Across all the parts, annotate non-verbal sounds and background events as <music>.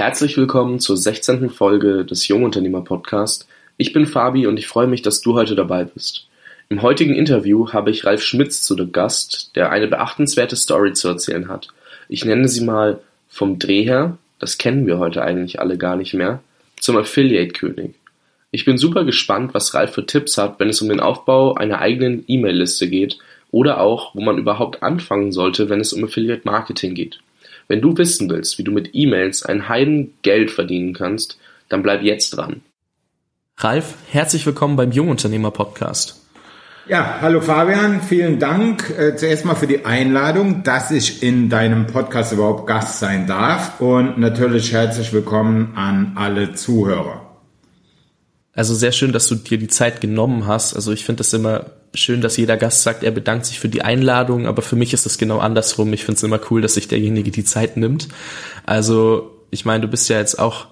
Herzlich willkommen zur 16. Folge des Jungunternehmer Podcast. Ich bin Fabi und ich freue mich, dass du heute dabei bist. Im heutigen Interview habe ich Ralf Schmitz zu Gast, der eine beachtenswerte Story zu erzählen hat. Ich nenne sie mal vom Dreh her, das kennen wir heute eigentlich alle gar nicht mehr, zum Affiliate-König. Ich bin super gespannt, was Ralf für Tipps hat, wenn es um den Aufbau einer eigenen E-Mail-Liste geht oder auch, wo man überhaupt anfangen sollte, wenn es um Affiliate-Marketing geht. Wenn du wissen willst, wie du mit E-Mails ein Heiden Geld verdienen kannst, dann bleib jetzt dran. Ralf, herzlich willkommen beim Jungunternehmer Podcast. Ja, hallo Fabian, vielen Dank äh, zuerst mal für die Einladung, dass ich in deinem Podcast überhaupt Gast sein darf und natürlich herzlich willkommen an alle Zuhörer. Also sehr schön, dass du dir die Zeit genommen hast. Also ich finde das immer schön, dass jeder Gast sagt, er bedankt sich für die Einladung, aber für mich ist es genau andersrum. Ich finde es immer cool, dass sich derjenige die Zeit nimmt. Also ich meine, du bist ja jetzt auch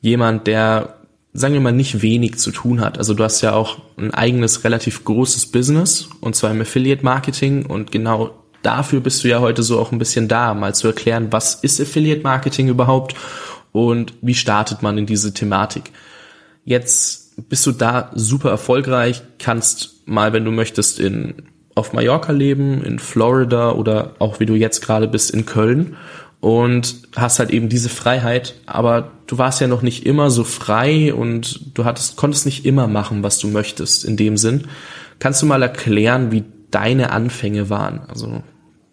jemand, der, sagen wir mal, nicht wenig zu tun hat. Also du hast ja auch ein eigenes, relativ großes Business und zwar im Affiliate Marketing und genau dafür bist du ja heute so auch ein bisschen da, mal zu erklären, was ist Affiliate Marketing überhaupt und wie startet man in diese Thematik. Jetzt bist du da super erfolgreich, kannst mal, wenn du möchtest, in, auf Mallorca leben, in Florida oder auch wie du jetzt gerade bist in Köln und hast halt eben diese Freiheit, aber du warst ja noch nicht immer so frei und du hattest, konntest nicht immer machen, was du möchtest in dem Sinn. Kannst du mal erklären, wie deine Anfänge waren? Also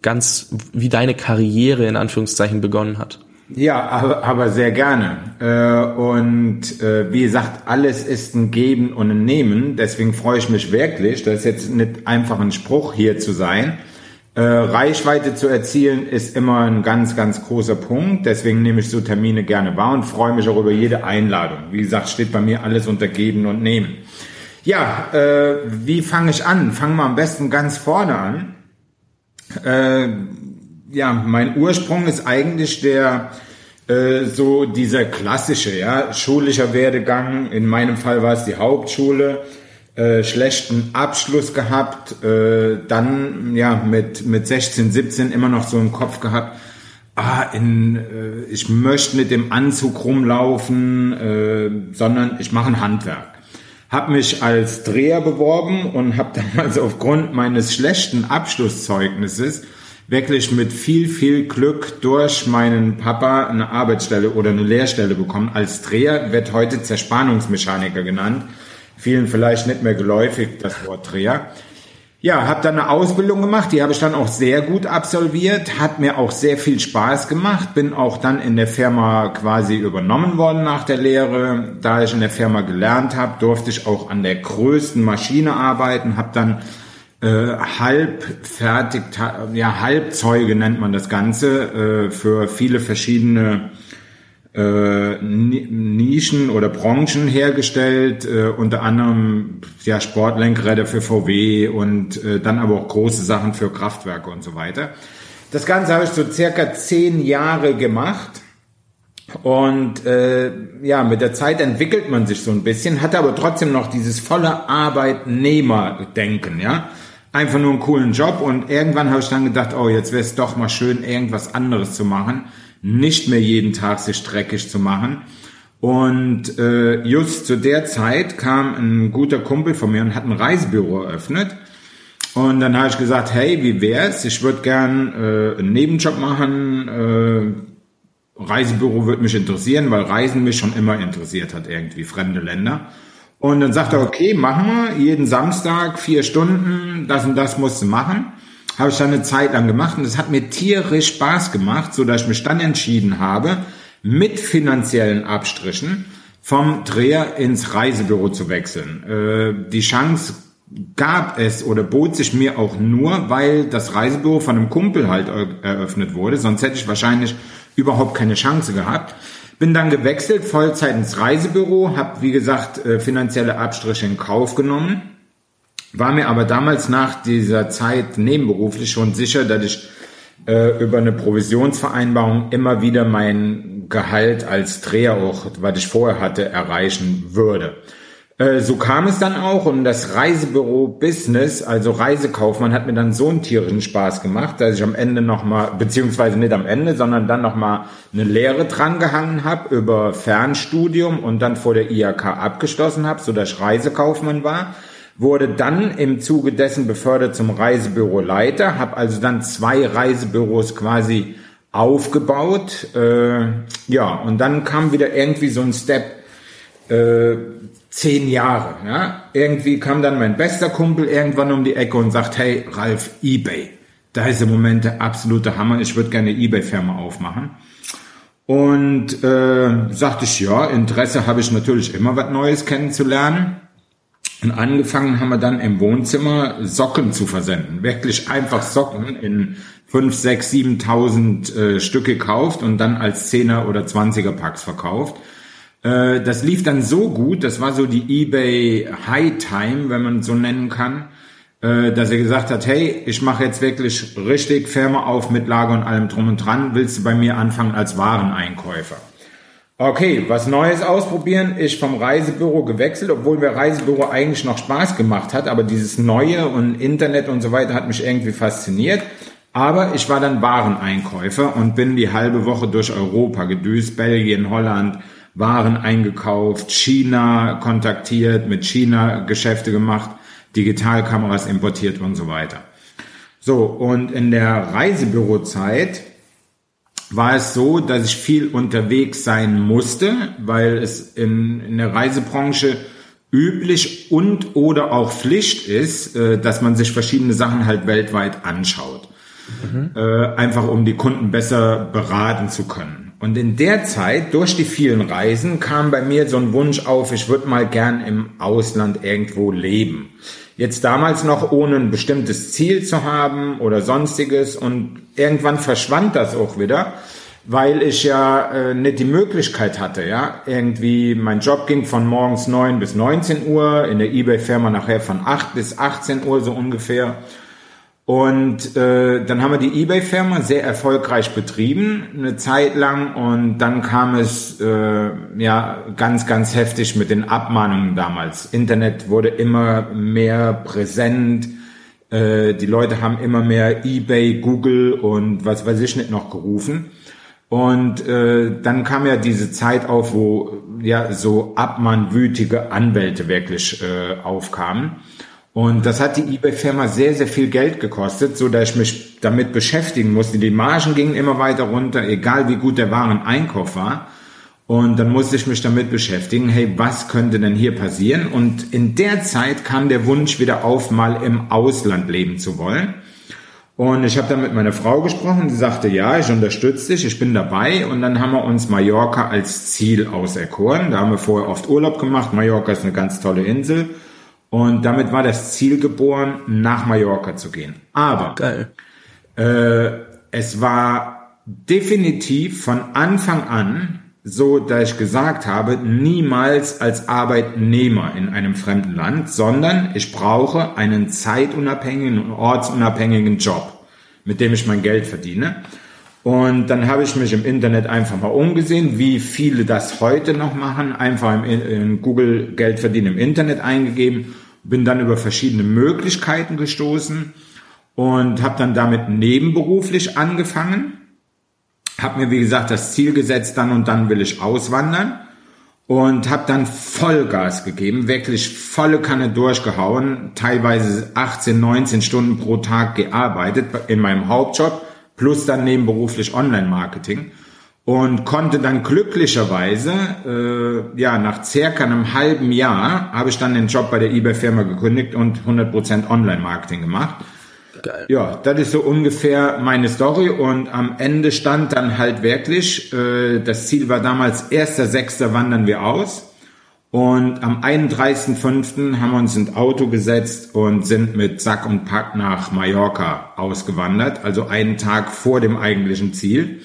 ganz, wie deine Karriere in Anführungszeichen begonnen hat? Ja, aber, aber sehr gerne. Äh, und äh, wie gesagt, alles ist ein Geben und ein Nehmen. Deswegen freue ich mich wirklich. Das ist jetzt nicht einfach ein Spruch hier zu sein. Äh, Reichweite zu erzielen ist immer ein ganz, ganz großer Punkt. Deswegen nehme ich so Termine gerne wahr und freue mich auch über jede Einladung. Wie gesagt, steht bei mir alles unter Geben und Nehmen. Ja, äh, wie fange ich an? Fangen wir am besten ganz vorne an. Äh, ja, mein Ursprung ist eigentlich der äh, so dieser klassische, ja, schulischer Werdegang. In meinem Fall war es die Hauptschule. Äh, schlechten Abschluss gehabt, äh, dann ja mit mit 16, 17 immer noch so im Kopf gehabt, ah, in, äh, ich möchte mit dem Anzug rumlaufen, äh, sondern ich mache ein Handwerk. Hab mich als Dreher beworben und habe <laughs> damals aufgrund meines schlechten Abschlusszeugnisses wirklich mit viel, viel Glück durch meinen Papa eine Arbeitsstelle oder eine Lehrstelle bekommen. Als Dreher wird heute Zerspannungsmechaniker genannt. Vielen vielleicht nicht mehr geläufig das Wort Dreher. Ja, habe dann eine Ausbildung gemacht, die habe ich dann auch sehr gut absolviert, hat mir auch sehr viel Spaß gemacht, bin auch dann in der Firma quasi übernommen worden nach der Lehre. Da ich in der Firma gelernt habe, durfte ich auch an der größten Maschine arbeiten, habe dann äh, halb fertig, ja, Halbzeuge nennt man das Ganze, äh, für viele verschiedene äh, Nischen oder Branchen hergestellt, äh, unter anderem ja, Sportlenkräder für VW und äh, dann aber auch große Sachen für Kraftwerke und so weiter. Das Ganze habe ich so circa zehn Jahre gemacht. Und äh, ja, mit der Zeit entwickelt man sich so ein bisschen, hat aber trotzdem noch dieses volle Arbeitnehmerdenken, ja einfach nur einen coolen Job und irgendwann habe ich dann gedacht, oh, jetzt wäre es doch mal schön, irgendwas anderes zu machen, nicht mehr jeden Tag sich dreckig zu machen. Und äh, just zu der Zeit kam ein guter Kumpel von mir und hat ein Reisebüro eröffnet. Und dann habe ich gesagt, hey, wie wär's? Ich würde gern äh, einen Nebenjob machen. Äh, Reisebüro würde mich interessieren, weil Reisen mich schon immer interessiert hat, irgendwie fremde Länder. Und dann sagt er, okay, machen wir jeden Samstag vier Stunden, das und das musst du machen. Habe ich dann eine Zeit lang gemacht und das hat mir tierisch Spaß gemacht, so dass ich mich dann entschieden habe, mit finanziellen Abstrichen vom Dreher ins Reisebüro zu wechseln. Äh, die Chance gab es oder bot sich mir auch nur, weil das Reisebüro von einem Kumpel halt eröffnet wurde. Sonst hätte ich wahrscheinlich überhaupt keine Chance gehabt. Bin dann gewechselt, Vollzeit ins Reisebüro, habe wie gesagt äh, finanzielle Abstriche in Kauf genommen, war mir aber damals nach dieser Zeit nebenberuflich schon sicher, dass ich äh, über eine Provisionsvereinbarung immer wieder mein Gehalt als Dreher auch, was ich vorher hatte, erreichen würde. Äh, so kam es dann auch und das Reisebüro Business, also Reisekaufmann, hat mir dann so einen tierischen Spaß gemacht, dass ich am Ende nochmal, beziehungsweise nicht am Ende, sondern dann nochmal eine Lehre drangehangen habe über Fernstudium und dann vor der IHK abgeschlossen habe, so dass ich Reisekaufmann war. Wurde dann im Zuge dessen befördert zum Reisebüroleiter, habe also dann zwei Reisebüros quasi aufgebaut. Äh, ja, und dann kam wieder irgendwie so ein Step, äh, zehn Jahre. Ja? Irgendwie kam dann mein bester Kumpel irgendwann um die Ecke und sagt, hey Ralf, eBay. Da ist im Moment der absolute Hammer. Ich würde gerne eBay-Firma aufmachen. Und äh, sagte ich, ja, Interesse habe ich natürlich immer was Neues kennenzulernen. Und angefangen haben wir dann im Wohnzimmer Socken zu versenden. Wirklich einfach Socken in fünf, sechs, siebentausend äh, Stück gekauft und dann als Zehner oder Zwanziger Packs verkauft. Äh, das lief dann so gut, das war so die eBay High Time, wenn man so nennen kann, äh, dass er gesagt hat, hey, ich mache jetzt wirklich richtig Firma auf mit Lager und allem drum und dran, willst du bei mir anfangen als Wareneinkäufer? Okay, was Neues ausprobieren. Ich vom Reisebüro gewechselt, obwohl mir Reisebüro eigentlich noch Spaß gemacht hat, aber dieses Neue und Internet und so weiter hat mich irgendwie fasziniert. Aber ich war dann Wareneinkäufer und bin die halbe Woche durch Europa gedüst, Belgien, Holland, waren eingekauft, China kontaktiert, mit China Geschäfte gemacht, Digitalkameras importiert und so weiter. So, und in der Reisebürozeit war es so, dass ich viel unterwegs sein musste, weil es in, in der Reisebranche üblich und oder auch Pflicht ist, äh, dass man sich verschiedene Sachen halt weltweit anschaut. Mhm. Äh, einfach um die Kunden besser beraten zu können. Und in der Zeit, durch die vielen Reisen, kam bei mir so ein Wunsch auf, ich würde mal gern im Ausland irgendwo leben. Jetzt damals noch ohne ein bestimmtes Ziel zu haben oder sonstiges und irgendwann verschwand das auch wieder, weil ich ja äh, nicht die Möglichkeit hatte, ja. Irgendwie, mein Job ging von morgens neun bis 19 Uhr, in der Ebay-Firma nachher von acht bis 18 Uhr so ungefähr. Und äh, dann haben wir die eBay-Firma sehr erfolgreich betrieben, eine Zeit lang. Und dann kam es äh, ja ganz, ganz heftig mit den Abmahnungen damals. Internet wurde immer mehr präsent. Äh, die Leute haben immer mehr eBay, Google und was weiß ich nicht noch gerufen. Und äh, dann kam ja diese Zeit auf, wo ja so abmahnwütige Anwälte wirklich äh, aufkamen. Und das hat die eBay-Firma sehr, sehr viel Geld gekostet, so dass ich mich damit beschäftigen musste. Die Margen gingen immer weiter runter, egal wie gut der Wareneinkauf war. Und dann musste ich mich damit beschäftigen, hey, was könnte denn hier passieren? Und in der Zeit kam der Wunsch wieder auf, mal im Ausland leben zu wollen. Und ich habe dann mit meiner Frau gesprochen, sie sagte, ja, ich unterstütze dich, ich bin dabei. Und dann haben wir uns Mallorca als Ziel auserkoren. Da haben wir vorher oft Urlaub gemacht. Mallorca ist eine ganz tolle Insel. Und damit war das Ziel geboren, nach Mallorca zu gehen. Aber Geil. Äh, es war definitiv von Anfang an so, dass ich gesagt habe, niemals als Arbeitnehmer in einem fremden Land, sondern ich brauche einen zeitunabhängigen und ortsunabhängigen Job, mit dem ich mein Geld verdiene. Und dann habe ich mich im Internet einfach mal umgesehen, wie viele das heute noch machen. Einfach im, in Google Geld verdienen im Internet eingegeben, bin dann über verschiedene Möglichkeiten gestoßen und habe dann damit nebenberuflich angefangen. Habe mir, wie gesagt, das Ziel gesetzt, dann und dann will ich auswandern und habe dann Vollgas gegeben, wirklich volle Kanne durchgehauen, teilweise 18, 19 Stunden pro Tag gearbeitet in meinem Hauptjob plus dann nebenberuflich Online-Marketing und konnte dann glücklicherweise, äh, ja, nach circa einem halben Jahr habe ich dann den Job bei der eBay-Firma gekündigt und 100% Online-Marketing gemacht. Geil. Ja, das ist so ungefähr meine Story und am Ende stand dann halt wirklich, äh, das Ziel war damals 1.6. wandern wir aus und am 31.5. haben wir uns ins Auto gesetzt und sind mit Sack und Pack nach Mallorca ausgewandert, also einen Tag vor dem eigentlichen Ziel.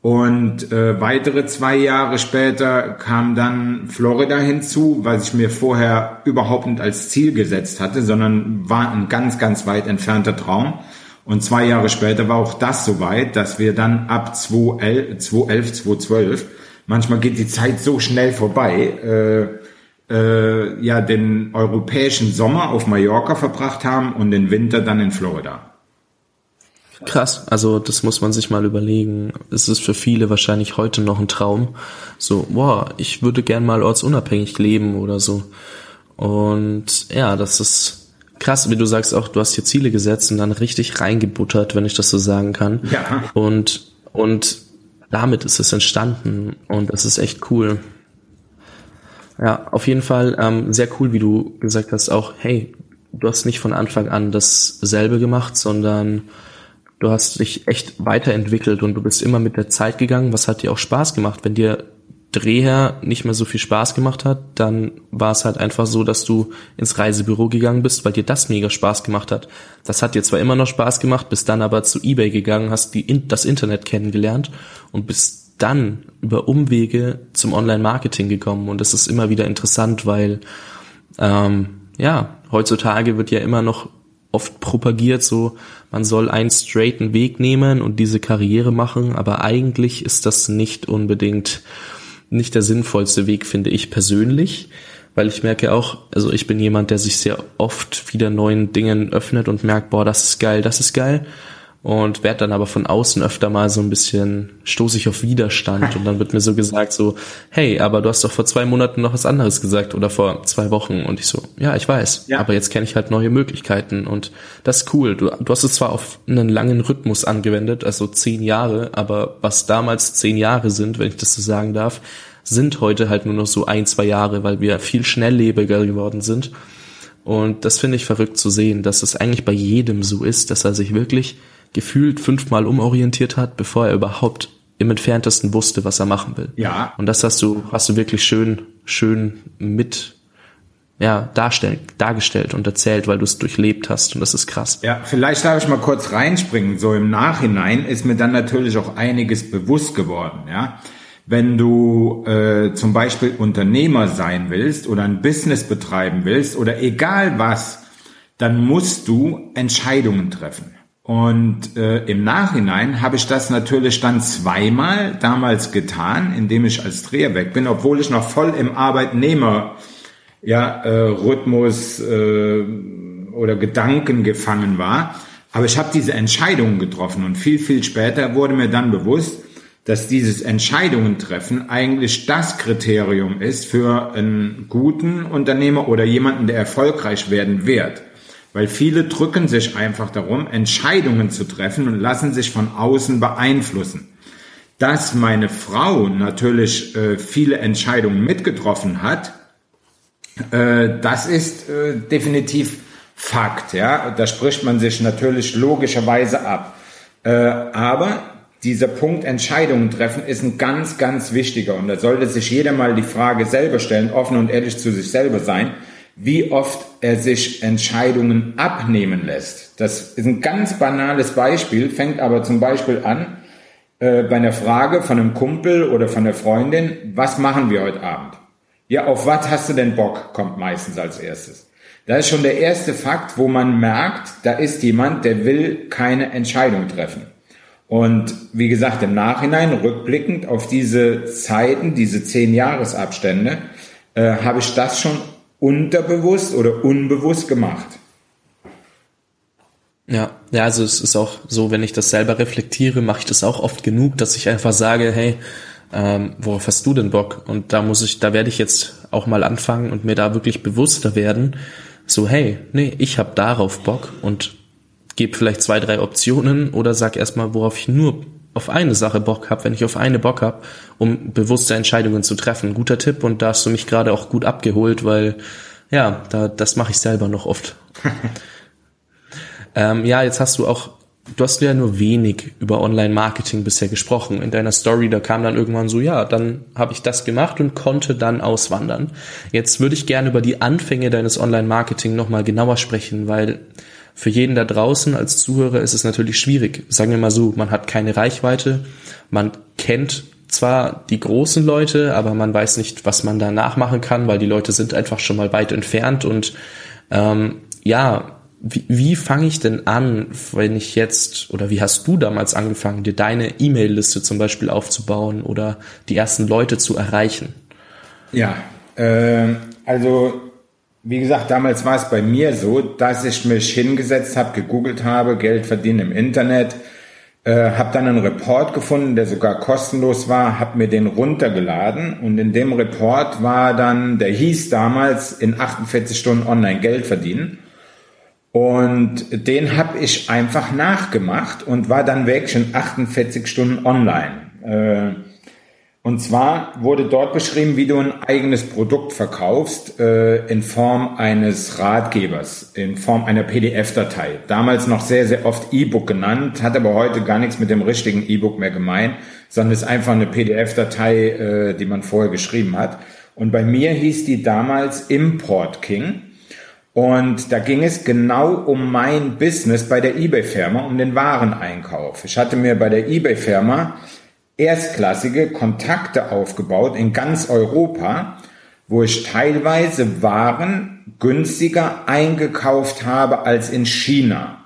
Und äh, weitere zwei Jahre später kam dann Florida hinzu, was ich mir vorher überhaupt nicht als Ziel gesetzt hatte, sondern war ein ganz, ganz weit entfernter Traum. Und zwei Jahre später war auch das so weit, dass wir dann ab 2011, 2012 Manchmal geht die Zeit so schnell vorbei. Äh, äh, ja den europäischen Sommer auf Mallorca verbracht haben und den Winter dann in Florida. Krass, also das muss man sich mal überlegen. Es ist für viele wahrscheinlich heute noch ein Traum. So, wow, ich würde gern mal ortsunabhängig leben oder so. Und ja, das ist krass, wie du sagst auch, du hast hier Ziele gesetzt und dann richtig reingebuttert, wenn ich das so sagen kann. Ja. Und, und damit ist es entstanden und das ist echt cool. Ja, auf jeden Fall ähm, sehr cool, wie du gesagt hast, auch, hey, du hast nicht von Anfang an dasselbe gemacht, sondern du hast dich echt weiterentwickelt und du bist immer mit der Zeit gegangen. Was hat dir auch Spaß gemacht? Wenn dir Dreher nicht mehr so viel Spaß gemacht hat, dann war es halt einfach so, dass du ins Reisebüro gegangen bist, weil dir das mega Spaß gemacht hat. Das hat dir zwar immer noch Spaß gemacht, bist dann aber zu eBay gegangen, hast die, das Internet kennengelernt und bist dann über Umwege zum Online-Marketing gekommen. Und das ist immer wieder interessant, weil ähm, ja, heutzutage wird ja immer noch oft propagiert, so man soll einen straighten Weg nehmen und diese Karriere machen, aber eigentlich ist das nicht unbedingt nicht der sinnvollste Weg, finde ich persönlich, weil ich merke auch, also ich bin jemand, der sich sehr oft wieder neuen Dingen öffnet und merkt, boah, das ist geil, das ist geil und werde dann aber von außen öfter mal so ein bisschen stoße ich auf Widerstand und dann wird mir so gesagt so hey aber du hast doch vor zwei Monaten noch was anderes gesagt oder vor zwei Wochen. Und ich so ja ich weiß ja. aber jetzt kenne ich halt neue Möglichkeiten und das ist cool. Du, du hast es zwar auf einen langen Rhythmus angewendet also zehn Jahre aber was damals zehn Jahre sind wenn ich das so sagen darf sind heute halt nur noch so ein zwei Jahre weil wir viel schnelllebiger geworden sind. Und das finde ich verrückt zu sehen dass es eigentlich bei jedem so ist dass er sich wirklich gefühlt fünfmal umorientiert hat, bevor er überhaupt im entferntesten wusste, was er machen will. Ja. Und das hast du, hast du wirklich schön, schön mit, ja, darstellen, dargestellt und erzählt, weil du es durchlebt hast und das ist krass. Ja, vielleicht darf ich mal kurz reinspringen. So im Nachhinein ist mir dann natürlich auch einiges bewusst geworden, ja. Wenn du äh, zum Beispiel Unternehmer sein willst oder ein Business betreiben willst oder egal was, dann musst du Entscheidungen treffen. Und äh, im Nachhinein habe ich das natürlich dann zweimal damals getan, indem ich als Dreher weg bin, obwohl ich noch voll im Arbeitnehmer ja, äh, Rhythmus äh, oder Gedanken gefangen war. Aber ich habe diese Entscheidungen getroffen und viel, viel später wurde mir dann bewusst, dass dieses Entscheidungen treffen eigentlich das Kriterium ist für einen guten Unternehmer oder jemanden, der erfolgreich werden wird. Weil viele drücken sich einfach darum, Entscheidungen zu treffen und lassen sich von außen beeinflussen. Dass meine Frau natürlich äh, viele Entscheidungen mitgetroffen hat, äh, das ist äh, definitiv Fakt. Ja, da spricht man sich natürlich logischerweise ab. Äh, aber dieser Punkt Entscheidungen treffen ist ein ganz, ganz wichtiger und da sollte sich jeder mal die Frage selber stellen, offen und ehrlich zu sich selber sein wie oft er sich Entscheidungen abnehmen lässt. Das ist ein ganz banales Beispiel, fängt aber zum Beispiel an äh, bei einer Frage von einem Kumpel oder von einer Freundin, was machen wir heute Abend? Ja, auf was hast du denn Bock, kommt meistens als erstes. Das ist schon der erste Fakt, wo man merkt, da ist jemand, der will keine Entscheidung treffen. Und wie gesagt, im Nachhinein, rückblickend auf diese Zeiten, diese zehn Jahresabstände, äh, habe ich das schon unterbewusst oder unbewusst gemacht. Ja, ja, also es ist auch so, wenn ich das selber reflektiere, mache ich das auch oft genug, dass ich einfach sage, hey, ähm, worauf hast du denn Bock? Und da muss ich, da werde ich jetzt auch mal anfangen und mir da wirklich bewusster werden. So, hey, nee, ich habe darauf Bock und gebe vielleicht zwei, drei Optionen oder sag erstmal, worauf ich nur auf eine Sache Bock habe, wenn ich auf eine Bock habe, um bewusste Entscheidungen zu treffen. Guter Tipp und da hast du mich gerade auch gut abgeholt, weil ja, da, das mache ich selber noch oft. <laughs> ähm, ja, jetzt hast du auch, du hast ja nur wenig über Online-Marketing bisher gesprochen. In deiner Story, da kam dann irgendwann so, ja, dann habe ich das gemacht und konnte dann auswandern. Jetzt würde ich gerne über die Anfänge deines Online-Marketing nochmal genauer sprechen, weil für jeden da draußen als Zuhörer ist es natürlich schwierig. Sagen wir mal so, man hat keine Reichweite, man kennt zwar die großen Leute, aber man weiß nicht, was man da nachmachen kann, weil die Leute sind einfach schon mal weit entfernt und ähm, ja, wie, wie fange ich denn an, wenn ich jetzt, oder wie hast du damals angefangen, dir deine E-Mail-Liste zum Beispiel aufzubauen oder die ersten Leute zu erreichen? Ja, äh, Also, wie gesagt, damals war es bei mir so, dass ich mich hingesetzt habe, gegoogelt habe, Geld verdienen im Internet, äh, habe dann einen Report gefunden, der sogar kostenlos war, habe mir den runtergeladen und in dem Report war dann, der hieß damals in 48 Stunden online Geld verdienen. Und den habe ich einfach nachgemacht und war dann weg schon 48 Stunden online. Äh, und zwar wurde dort beschrieben, wie du ein eigenes Produkt verkaufst äh, in Form eines Ratgebers, in Form einer PDF-Datei. Damals noch sehr, sehr oft E-Book genannt, hat aber heute gar nichts mit dem richtigen E-Book mehr gemeint, sondern ist einfach eine PDF-Datei, äh, die man vorher geschrieben hat. Und bei mir hieß die damals Import King. Und da ging es genau um mein Business bei der eBay-Firma, um den Wareneinkauf. Ich hatte mir bei der eBay-Firma erstklassige Kontakte aufgebaut in ganz Europa, wo ich teilweise Waren günstiger eingekauft habe als in China.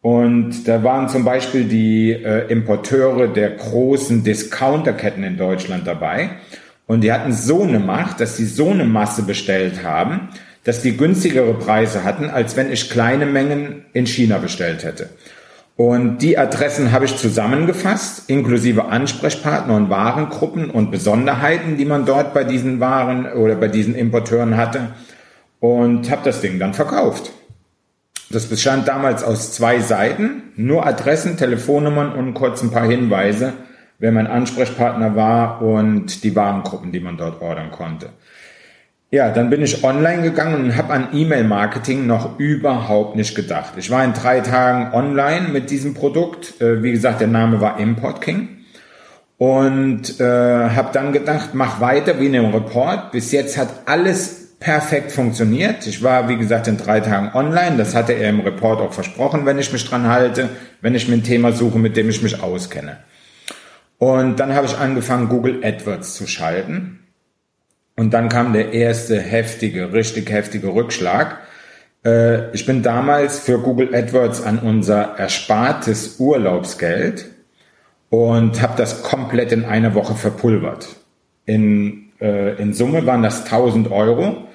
Und da waren zum Beispiel die äh, Importeure der großen Discounterketten in Deutschland dabei. Und die hatten so eine Macht, dass sie so eine Masse bestellt haben, dass die günstigere Preise hatten, als wenn ich kleine Mengen in China bestellt hätte. Und die Adressen habe ich zusammengefasst, inklusive Ansprechpartner und Warengruppen und Besonderheiten, die man dort bei diesen Waren oder bei diesen Importeuren hatte und habe das Ding dann verkauft. Das bestand damals aus zwei Seiten, nur Adressen, Telefonnummern und kurz ein paar Hinweise, wer mein Ansprechpartner war und die Warengruppen, die man dort ordern konnte. Ja, dann bin ich online gegangen und habe an E-Mail-Marketing noch überhaupt nicht gedacht. Ich war in drei Tagen online mit diesem Produkt. Äh, wie gesagt, der Name war Import King. Und äh, habe dann gedacht, mach weiter wie in dem Report. Bis jetzt hat alles perfekt funktioniert. Ich war, wie gesagt, in drei Tagen online. Das hatte er im Report auch versprochen, wenn ich mich dran halte, wenn ich mir ein Thema suche, mit dem ich mich auskenne. Und dann habe ich angefangen, Google AdWords zu schalten. Und dann kam der erste heftige, richtig heftige Rückschlag. Äh, ich bin damals für Google AdWords an unser erspartes Urlaubsgeld und habe das komplett in einer Woche verpulvert. In, äh, in Summe waren das 1000 Euro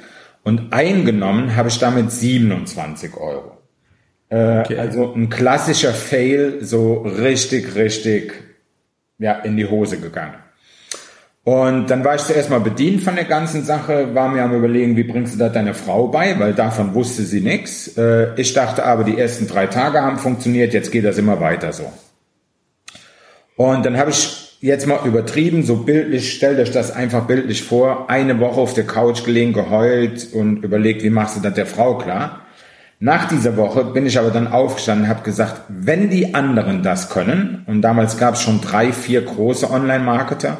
und eingenommen habe ich damit 27 Euro. Äh, okay. Also ein klassischer Fail, so richtig, richtig ja, in die Hose gegangen. Und dann war ich zuerst mal bedient von der ganzen Sache, war mir am überlegen, wie bringst du das deiner Frau bei, weil davon wusste sie nichts. Äh, ich dachte aber, die ersten drei Tage haben funktioniert, jetzt geht das immer weiter so. Und dann habe ich jetzt mal übertrieben, so bildlich, stellt euch das einfach bildlich vor, eine Woche auf der Couch gelegen, geheult und überlegt, wie machst du das der Frau klar. Nach dieser Woche bin ich aber dann aufgestanden und habe gesagt, wenn die anderen das können, und damals gab es schon drei, vier große Online-Marketer,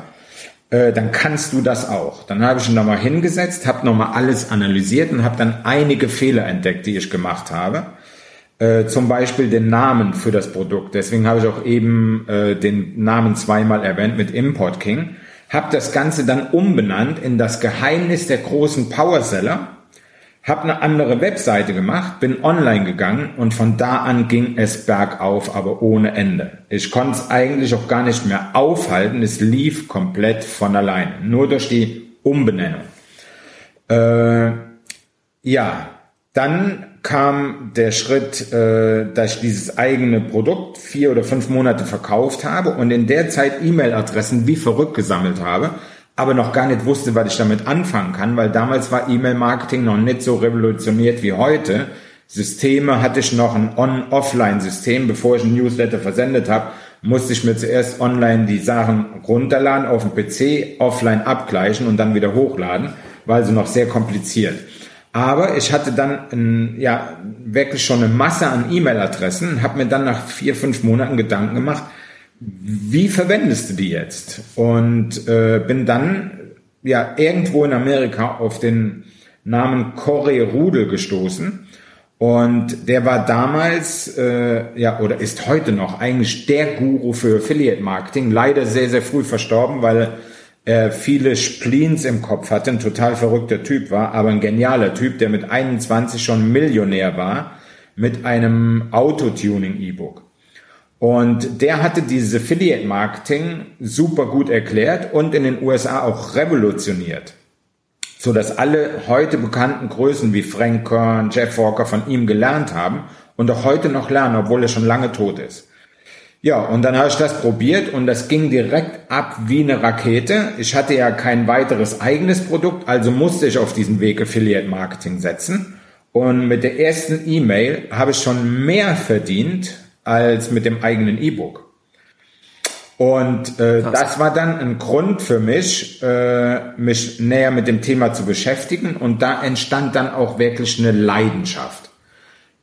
äh, dann kannst du das auch. Dann habe ich ihn nochmal hingesetzt, habe nochmal alles analysiert und habe dann einige Fehler entdeckt, die ich gemacht habe. Äh, zum Beispiel den Namen für das Produkt. Deswegen habe ich auch eben äh, den Namen zweimal erwähnt mit Import King. Habe das Ganze dann umbenannt in das Geheimnis der großen Powerseller habe eine andere Webseite gemacht, bin online gegangen und von da an ging es bergauf, aber ohne Ende. Ich konnte es eigentlich auch gar nicht mehr aufhalten, es lief komplett von allein, nur durch die Umbenennung. Äh, ja, dann kam der Schritt, äh, dass ich dieses eigene Produkt vier oder fünf Monate verkauft habe und in der Zeit E-Mail-Adressen wie verrückt gesammelt habe aber noch gar nicht wusste, was ich damit anfangen kann, weil damals war E-Mail-Marketing noch nicht so revolutioniert wie heute. Systeme hatte ich noch ein On-Offline-System, bevor ich ein Newsletter versendet habe, musste ich mir zuerst online die Sachen runterladen, auf dem PC, offline abgleichen und dann wieder hochladen, war also noch sehr kompliziert. Aber ich hatte dann ein, ja wirklich schon eine Masse an E-Mail-Adressen, habe mir dann nach vier, fünf Monaten Gedanken gemacht, wie verwendest du die jetzt? Und äh, bin dann ja irgendwo in Amerika auf den Namen Corey Rudel gestoßen. Und der war damals, äh, ja, oder ist heute noch eigentlich der Guru für Affiliate Marketing. Leider sehr, sehr früh verstorben, weil er viele Spleens im Kopf hatte, ein total verrückter Typ war, aber ein genialer Typ, der mit 21 schon Millionär war, mit einem Autotuning-E-Book. Und der hatte dieses Affiliate Marketing super gut erklärt und in den USA auch revolutioniert. so dass alle heute bekannten Größen wie Frank Kern, Jeff Walker von ihm gelernt haben und auch heute noch lernen, obwohl er schon lange tot ist. Ja, und dann habe ich das probiert und das ging direkt ab wie eine Rakete. Ich hatte ja kein weiteres eigenes Produkt, also musste ich auf diesen Weg Affiliate Marketing setzen. Und mit der ersten E-Mail habe ich schon mehr verdient als mit dem eigenen E-Book. Und äh, das war dann ein Grund für mich, äh, mich näher mit dem Thema zu beschäftigen. Und da entstand dann auch wirklich eine Leidenschaft.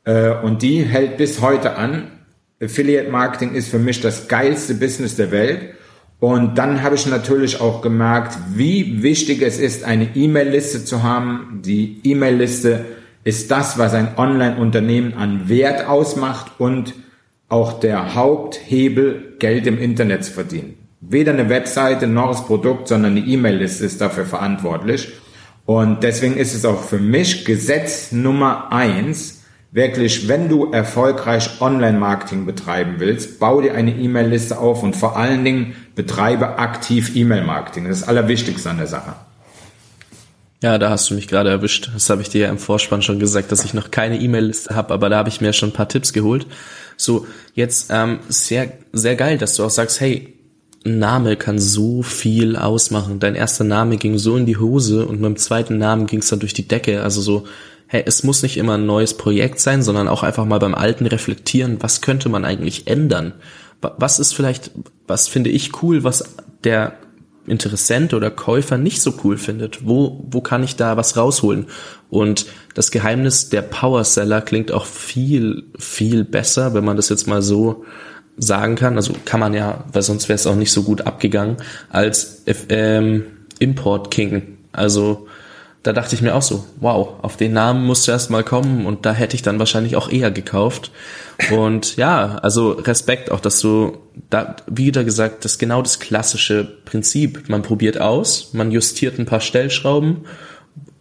Äh, und die hält bis heute an. Affiliate Marketing ist für mich das geilste Business der Welt. Und dann habe ich natürlich auch gemerkt, wie wichtig es ist, eine E-Mail-Liste zu haben. Die E-Mail-Liste ist das, was ein Online-Unternehmen an Wert ausmacht und auch der Haupthebel, Geld im Internet zu verdienen. Weder eine Webseite noch das Produkt, sondern die E-Mail-Liste ist dafür verantwortlich. Und deswegen ist es auch für mich Gesetz Nummer eins, wirklich, wenn du erfolgreich Online-Marketing betreiben willst, bau dir eine E-Mail-Liste auf und vor allen Dingen betreibe aktiv E-Mail-Marketing. Das ist das Allerwichtigste an der Sache. Ja, da hast du mich gerade erwischt. Das habe ich dir ja im Vorspann schon gesagt, dass ich noch keine E-Mail-Liste habe, aber da habe ich mir schon ein paar Tipps geholt. So, jetzt ähm, sehr, sehr geil, dass du auch sagst, hey, ein Name kann so viel ausmachen. Dein erster Name ging so in die Hose und mit dem zweiten Namen ging es dann durch die Decke. Also so, hey, es muss nicht immer ein neues Projekt sein, sondern auch einfach mal beim Alten reflektieren, was könnte man eigentlich ändern? Was ist vielleicht, was finde ich cool, was der Interessent oder Käufer nicht so cool findet? Wo, wo kann ich da was rausholen? Und das Geheimnis der Power Seller klingt auch viel, viel besser, wenn man das jetzt mal so sagen kann. Also kann man ja, weil sonst wäre es auch nicht so gut abgegangen, als ähm, Import King. Also da dachte ich mir auch so, wow, auf den Namen musste erst mal kommen und da hätte ich dann wahrscheinlich auch eher gekauft. Und ja, also Respekt auch, dass du da wieder gesagt, das ist genau das klassische Prinzip. Man probiert aus, man justiert ein paar Stellschrauben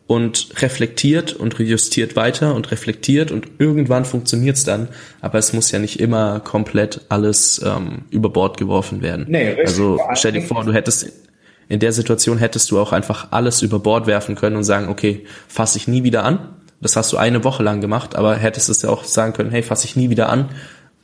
und reflektiert und justiert weiter und reflektiert und irgendwann funktioniert's dann. Aber es muss ja nicht immer komplett alles ähm, über Bord geworfen werden. Nee, richtig. Also stell dir vor, du hättest in der Situation hättest du auch einfach alles über Bord werfen können und sagen, okay, fasse ich nie wieder an. Das hast du eine Woche lang gemacht, aber hättest es ja auch sagen können, hey, fasse ich nie wieder an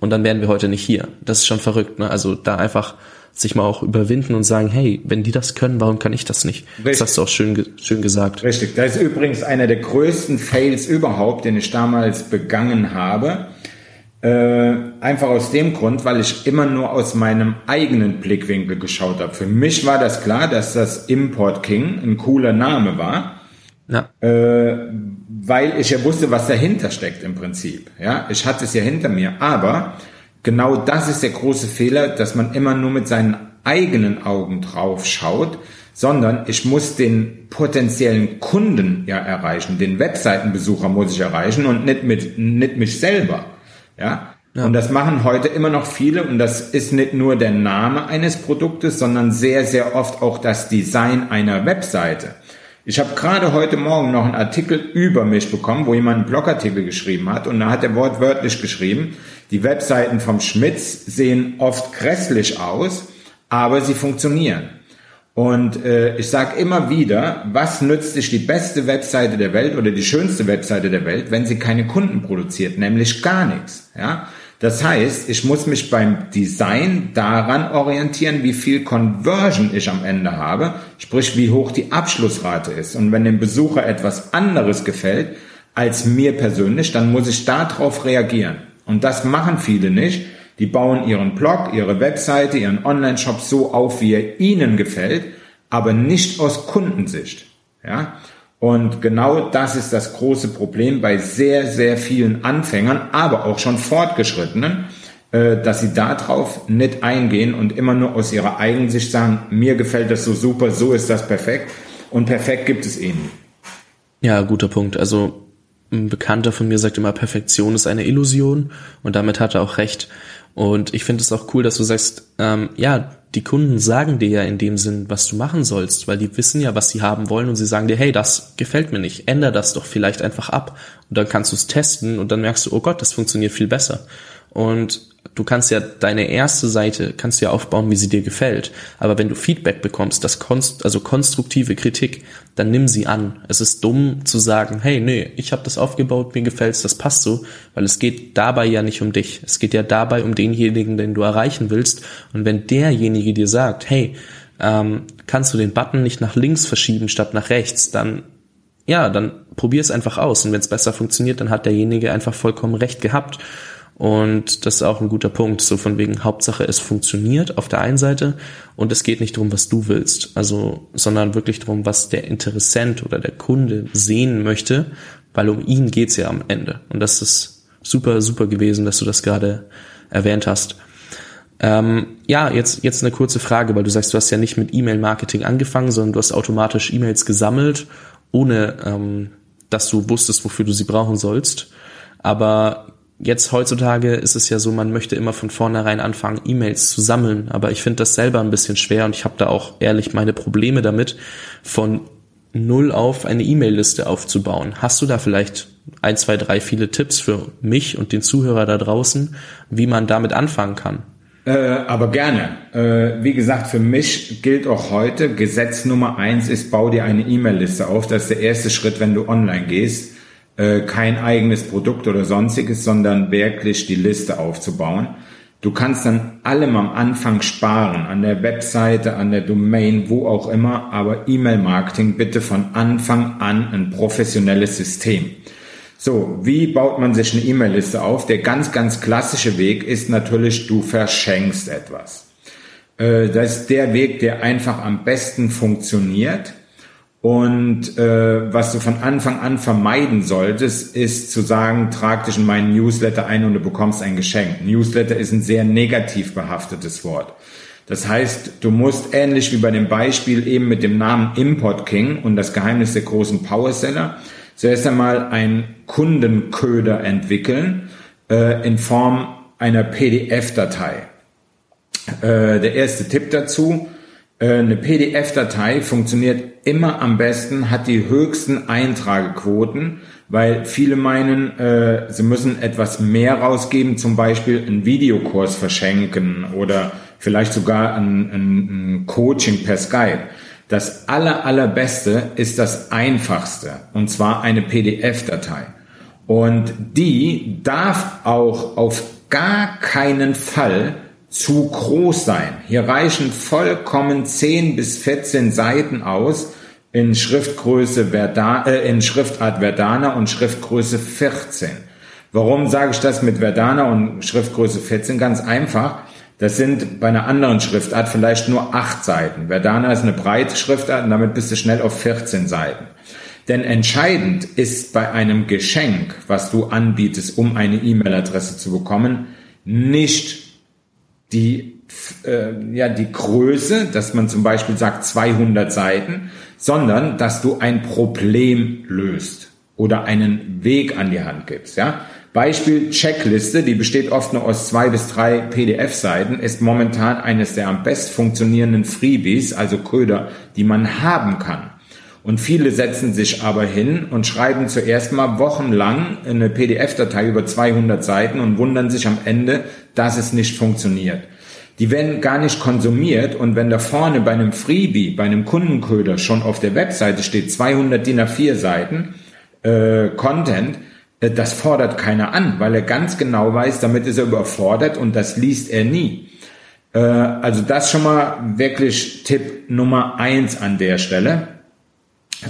und dann wären wir heute nicht hier. Das ist schon verrückt, ne? Also da einfach sich mal auch überwinden und sagen, hey, wenn die das können, warum kann ich das nicht? Richtig. Das hast du auch schön, schön gesagt. Richtig. Das ist übrigens einer der größten Fails überhaupt, den ich damals begangen habe. Äh, einfach aus dem Grund, weil ich immer nur aus meinem eigenen Blickwinkel geschaut habe. Für mich war das klar, dass das Import King ein cooler Name war. Ja. Äh, weil ich ja wusste, was dahinter steckt im Prinzip. Ja, ich hatte es ja hinter mir. Aber genau das ist der große Fehler, dass man immer nur mit seinen eigenen Augen drauf schaut, sondern ich muss den potenziellen Kunden ja erreichen, den Webseitenbesucher muss ich erreichen und nicht mit, nicht mich selber. Ja? ja. Und das machen heute immer noch viele und das ist nicht nur der Name eines Produktes, sondern sehr, sehr oft auch das Design einer Webseite. Ich habe gerade heute Morgen noch einen Artikel über mich bekommen, wo jemand einen Blogartikel geschrieben hat und da hat er wortwörtlich geschrieben, die Webseiten vom Schmitz sehen oft grässlich aus, aber sie funktionieren. Und äh, ich sage immer wieder, was nützt sich die beste Webseite der Welt oder die schönste Webseite der Welt, wenn sie keine Kunden produziert, nämlich gar nichts. Ja? Das heißt, ich muss mich beim Design daran orientieren, wie viel Conversion ich am Ende habe, sprich wie hoch die Abschlussrate ist. Und wenn dem Besucher etwas anderes gefällt als mir persönlich, dann muss ich darauf reagieren. Und das machen viele nicht die bauen ihren Blog, ihre Webseite, ihren Online-Shop so auf, wie er ihnen gefällt, aber nicht aus Kundensicht. Ja? Und genau das ist das große Problem bei sehr, sehr vielen Anfängern, aber auch schon Fortgeschrittenen, äh, dass sie darauf nicht eingehen und immer nur aus ihrer eigenen Sicht sagen, mir gefällt das so super, so ist das perfekt. Und perfekt gibt es ihnen. Ja, guter Punkt. Also ein Bekannter von mir sagt immer, Perfektion ist eine Illusion und damit hat er auch recht. Und ich finde es auch cool, dass du sagst, ähm, ja, die Kunden sagen dir ja in dem Sinn, was du machen sollst, weil die wissen ja, was sie haben wollen und sie sagen dir, hey, das gefällt mir nicht, änder das doch vielleicht einfach ab. Und dann kannst du es testen und dann merkst du, oh Gott, das funktioniert viel besser. Und du kannst ja deine erste Seite kannst ja aufbauen, wie sie dir gefällt. Aber wenn du Feedback bekommst, das konst, also konstruktive Kritik, dann nimm sie an. Es ist dumm zu sagen, hey, nee, ich habe das aufgebaut, mir gefällt's, das passt so, weil es geht dabei ja nicht um dich. Es geht ja dabei um denjenigen, den du erreichen willst. Und wenn derjenige dir sagt, hey, ähm, kannst du den Button nicht nach links verschieben statt nach rechts, dann ja, dann probier es einfach aus. Und wenn es besser funktioniert, dann hat derjenige einfach vollkommen recht gehabt. Und das ist auch ein guter Punkt, so von wegen Hauptsache es funktioniert auf der einen Seite und es geht nicht darum, was du willst, also, sondern wirklich darum, was der Interessent oder der Kunde sehen möchte, weil um ihn geht's ja am Ende. Und das ist super, super gewesen, dass du das gerade erwähnt hast. Ähm, ja, jetzt, jetzt eine kurze Frage, weil du sagst, du hast ja nicht mit E-Mail-Marketing angefangen, sondern du hast automatisch E-Mails gesammelt, ohne ähm, dass du wusstest, wofür du sie brauchen sollst. Aber jetzt heutzutage ist es ja so, man möchte immer von vornherein anfangen, E-Mails zu sammeln, aber ich finde das selber ein bisschen schwer und ich habe da auch ehrlich meine Probleme damit, von null auf eine E-Mail-Liste aufzubauen. Hast du da vielleicht ein, zwei, drei viele Tipps für mich und den Zuhörer da draußen, wie man damit anfangen kann? Äh, aber gerne. Äh, wie gesagt, für mich gilt auch heute, Gesetz Nummer eins ist, bau dir eine E-Mail-Liste auf. Das ist der erste Schritt, wenn du online gehst äh, kein eigenes Produkt oder sonstiges, sondern wirklich die Liste aufzubauen. Du kannst dann allem am Anfang sparen, an der Webseite, an der Domain, wo auch immer, aber E-Mail-Marketing bitte von Anfang an ein professionelles System. So, wie baut man sich eine E-Mail-Liste auf? Der ganz, ganz klassische Weg ist natürlich, du verschenkst etwas. Äh, das ist der Weg, der einfach am besten funktioniert. Und äh, was du von Anfang an vermeiden solltest, ist zu sagen, trag dich in meinen Newsletter ein und du bekommst ein Geschenk. Newsletter ist ein sehr negativ behaftetes Wort. Das heißt, du musst ähnlich wie bei dem Beispiel eben mit dem Namen Import King und das Geheimnis der großen Powerseller zuerst einmal einen Kundenköder entwickeln äh, in Form einer PDF-Datei. Äh, der erste Tipp dazu, äh, eine PDF-Datei funktioniert immer am besten, hat die höchsten Eintragequoten, weil viele meinen, äh, sie müssen etwas mehr rausgeben, zum Beispiel einen Videokurs verschenken oder vielleicht sogar ein, ein, ein Coaching per Skype. Das aller, allerbeste ist das einfachste, und zwar eine PDF-Datei. Und die darf auch auf gar keinen Fall zu groß sein. Hier reichen vollkommen 10 bis 14 Seiten aus in Schriftgröße Verdana, äh, in Schriftart Verdana und Schriftgröße 14. Warum sage ich das mit Verdana und Schriftgröße 14? Ganz einfach. Das sind bei einer anderen Schriftart vielleicht nur acht Seiten. Verdana ist eine breite Schriftart und damit bist du schnell auf 14 Seiten. Denn entscheidend ist bei einem Geschenk, was du anbietest, um eine E-Mail-Adresse zu bekommen, nicht die, äh, ja, die Größe, dass man zum Beispiel sagt 200 Seiten, sondern dass du ein Problem löst oder einen Weg an die Hand gibst. Ja? Beispiel Checkliste, die besteht oft nur aus zwei bis drei PDF-Seiten, ist momentan eines der am best funktionierenden Freebies, also Köder, die man haben kann. Und viele setzen sich aber hin und schreiben zuerst mal wochenlang eine PDF-Datei über 200 Seiten und wundern sich am Ende, dass es nicht funktioniert. Die werden gar nicht konsumiert und wenn da vorne bei einem Freebie, bei einem Kundenköder schon auf der Webseite steht 200 DIN A4 Seiten äh, Content, äh, das fordert keiner an, weil er ganz genau weiß, damit ist er überfordert und das liest er nie. Äh, also das schon mal wirklich Tipp Nummer eins an der Stelle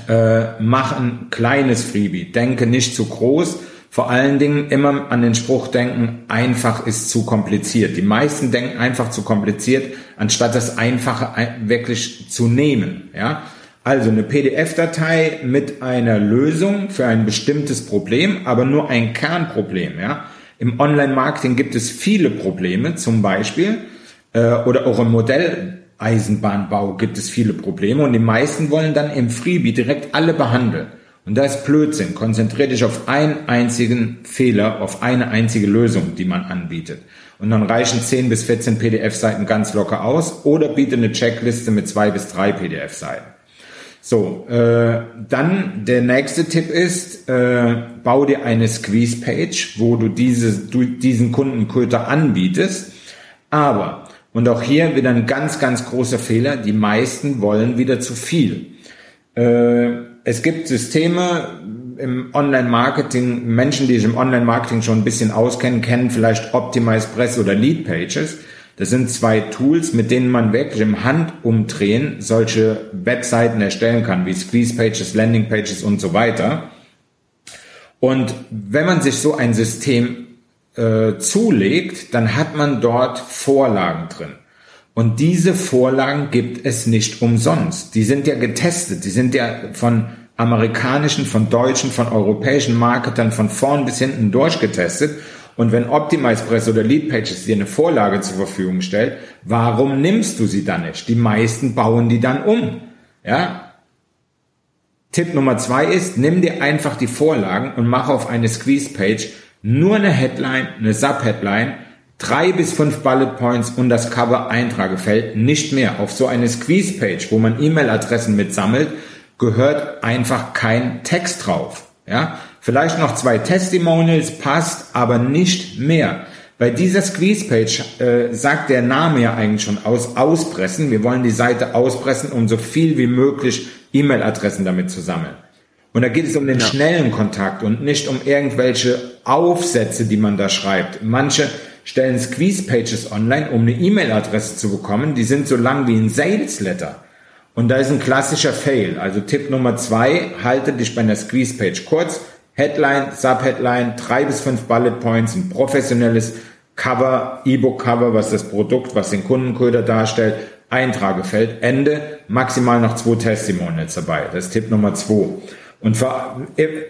äh, mach ein kleines Freebie. Denke nicht zu groß. Vor allen Dingen immer an den Spruch denken, einfach ist zu kompliziert. Die meisten denken einfach zu kompliziert, anstatt das Einfache wirklich zu nehmen. Ja? Also eine PDF-Datei mit einer Lösung für ein bestimmtes Problem, aber nur ein Kernproblem. Ja? Im Online-Marketing gibt es viele Probleme, zum Beispiel, äh, oder auch im Modell Eisenbahnbau gibt es viele Probleme und die meisten wollen dann im Freebie direkt alle behandeln. Und das ist Blödsinn. Konzentriere dich auf einen einzigen Fehler, auf eine einzige Lösung, die man anbietet. Und dann reichen 10 bis 14 PDF-Seiten ganz locker aus oder biete eine Checkliste mit zwei bis drei PDF-Seiten. So, äh, dann der nächste Tipp ist, äh, bau dir eine Squeeze-Page, wo du, diese, du diesen Kundenköter anbietest. Aber, und auch hier wieder ein ganz, ganz großer Fehler, die meisten wollen wieder zu viel. Äh, es gibt Systeme im Online-Marketing, Menschen, die sich im Online-Marketing schon ein bisschen auskennen, kennen vielleicht Optimize Press oder Lead Pages. Das sind zwei Tools, mit denen man wirklich im Handumdrehen solche Webseiten erstellen kann, wie Squeeze Pages, Landing Pages und so weiter. Und wenn man sich so ein System äh, zulegt, dann hat man dort Vorlagen drin. Und diese Vorlagen gibt es nicht umsonst. Die sind ja getestet. Die sind ja von amerikanischen, von deutschen, von europäischen Marketern von vorn bis hinten durchgetestet und wenn Optimize Press oder Lead Pages dir eine Vorlage zur Verfügung stellt, warum nimmst du sie dann nicht? Die meisten bauen die dann um. Ja? Tipp Nummer zwei ist, nimm dir einfach die Vorlagen und mach auf eine Squeeze Page nur eine Headline, eine Subheadline, drei bis fünf Bullet Points und das Cover Eintragefeld, nicht mehr. Auf so eine Squeeze Page, wo man E-Mail-Adressen mitsammelt, gehört einfach kein Text drauf. Ja? Vielleicht noch zwei Testimonials, passt, aber nicht mehr. Bei dieser Squeeze-Page äh, sagt der Name ja eigentlich schon aus, auspressen. Wir wollen die Seite auspressen, um so viel wie möglich E-Mail-Adressen damit zu sammeln. Und da geht es um den ja. schnellen Kontakt und nicht um irgendwelche Aufsätze, die man da schreibt. Manche stellen Squeeze-Pages online, um eine E-Mail-Adresse zu bekommen. Die sind so lang wie ein Sales-Letter. Und da ist ein klassischer Fail. Also Tipp Nummer zwei, halte dich bei einer Squeeze-Page kurz, Headline, Subheadline, drei bis fünf Bullet Points, ein professionelles Cover, E-Book-Cover, was das Produkt, was den Kundenköder darstellt, Eintragefeld, Ende, maximal noch zwei Testimonials dabei. Das ist Tipp Nummer zwei. Und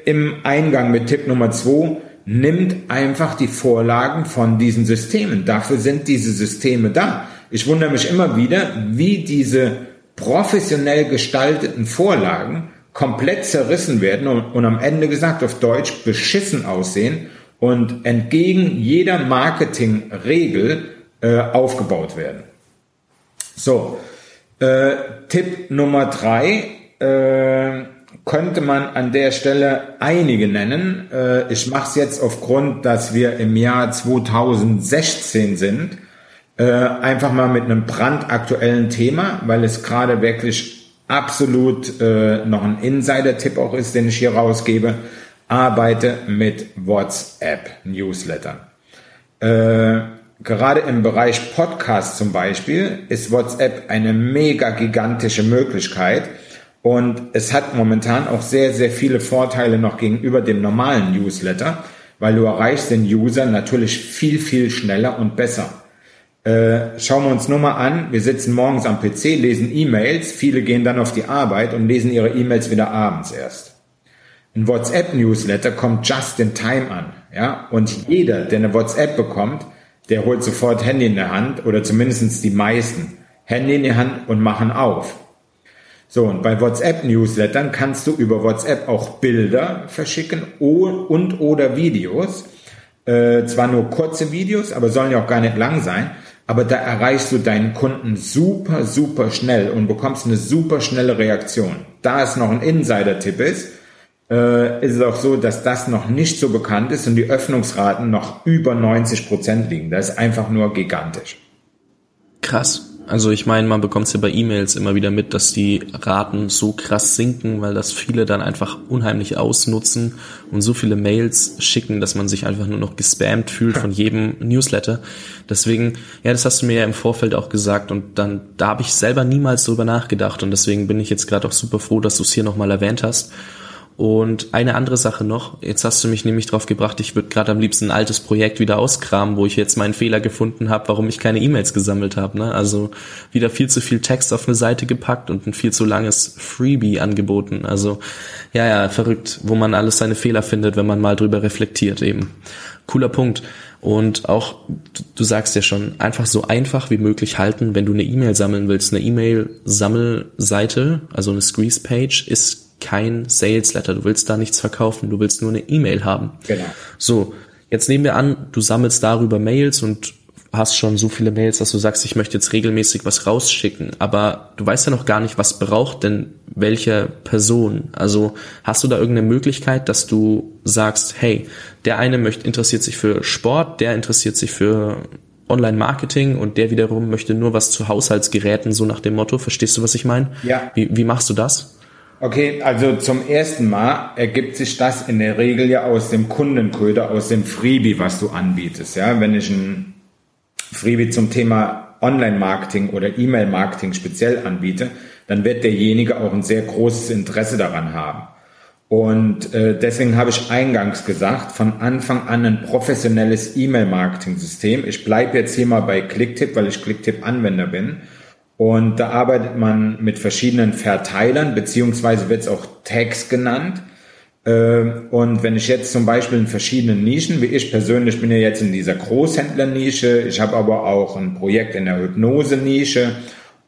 im Eingang mit Tipp Nummer zwei, nimmt einfach die Vorlagen von diesen Systemen. Dafür sind diese Systeme da. Ich wundere mich immer wieder, wie diese professionell gestalteten Vorlagen komplett zerrissen werden und, und am Ende gesagt auf Deutsch beschissen aussehen und entgegen jeder Marketingregel äh, aufgebaut werden. So, äh, Tipp Nummer drei äh, könnte man an der Stelle einige nennen. Äh, ich mache es jetzt aufgrund, dass wir im Jahr 2016 sind, äh, einfach mal mit einem brandaktuellen Thema, weil es gerade wirklich absolut äh, noch ein Insider-Tipp auch ist, den ich hier rausgebe, arbeite mit WhatsApp-Newslettern. Gerade im Bereich Podcast zum Beispiel ist WhatsApp eine mega gigantische Möglichkeit und es hat momentan auch sehr, sehr viele Vorteile noch gegenüber dem normalen Newsletter, weil du erreichst den User natürlich viel, viel schneller und besser. Äh, schauen wir uns nur mal an, wir sitzen morgens am PC, lesen E-Mails, viele gehen dann auf die Arbeit und lesen ihre E-Mails wieder abends erst. Ein WhatsApp-Newsletter kommt just in time an, ja, und jeder, der eine WhatsApp bekommt, der holt sofort Handy in der Hand oder zumindestens die meisten Handy in die Hand und machen auf. So, und bei WhatsApp-Newslettern kannst du über WhatsApp auch Bilder verschicken und oder Videos. Äh, zwar nur kurze Videos, aber sollen ja auch gar nicht lang sein aber da erreichst du deinen Kunden super, super schnell und bekommst eine super schnelle Reaktion. Da es noch ein Insider-Tipp ist, äh, ist es auch so, dass das noch nicht so bekannt ist und die Öffnungsraten noch über 90 Prozent liegen. Das ist einfach nur gigantisch. Krass. Also ich meine, man bekommt es ja bei E-Mails immer wieder mit, dass die Raten so krass sinken, weil das viele dann einfach unheimlich ausnutzen und so viele Mails schicken, dass man sich einfach nur noch gespammt fühlt von <laughs> jedem Newsletter. Deswegen, ja, das hast du mir ja im Vorfeld auch gesagt und dann, da habe ich selber niemals drüber nachgedacht und deswegen bin ich jetzt gerade auch super froh, dass du es hier nochmal erwähnt hast. Und eine andere Sache noch, jetzt hast du mich nämlich drauf gebracht, ich würde gerade am liebsten ein altes Projekt wieder auskramen, wo ich jetzt meinen Fehler gefunden habe, warum ich keine E-Mails gesammelt habe. Ne? Also wieder viel zu viel Text auf eine Seite gepackt und ein viel zu langes Freebie angeboten. Also ja, ja, verrückt, wo man alles seine Fehler findet, wenn man mal drüber reflektiert eben. Cooler Punkt. Und auch, du sagst ja schon, einfach so einfach wie möglich halten, wenn du eine E-Mail sammeln willst. Eine E-Mail-Sammelseite, also eine Squeeze-Page, ist kein Sales Letter. Du willst da nichts verkaufen, du willst nur eine E-Mail haben. Genau. So, jetzt nehmen wir an, du sammelst darüber Mails und hast schon so viele Mails, dass du sagst, ich möchte jetzt regelmäßig was rausschicken, aber du weißt ja noch gar nicht, was braucht denn welche Person. Also hast du da irgendeine Möglichkeit, dass du sagst, hey, der eine möchte, interessiert sich für Sport, der interessiert sich für Online-Marketing und der wiederum möchte nur was zu Haushaltsgeräten, so nach dem Motto. Verstehst du, was ich meine? Ja. Wie, wie machst du das? Okay, also zum ersten Mal ergibt sich das in der Regel ja aus dem Kundenköder, aus dem Freebie, was du anbietest. Ja, wenn ich ein Freebie zum Thema Online-Marketing oder E-Mail-Marketing speziell anbiete, dann wird derjenige auch ein sehr großes Interesse daran haben. Und äh, deswegen habe ich eingangs gesagt, von Anfang an ein professionelles E-Mail-Marketing-System. Ich bleibe jetzt hier mal bei Clicktip, weil ich Clicktip-Anwender bin. Und da arbeitet man mit verschiedenen Verteilern, beziehungsweise wird es auch Tags genannt. Ähm, und wenn ich jetzt zum Beispiel in verschiedenen Nischen, wie ich persönlich bin ja jetzt in dieser Großhändler-Nische, ich habe aber auch ein Projekt in der Hypnose-Nische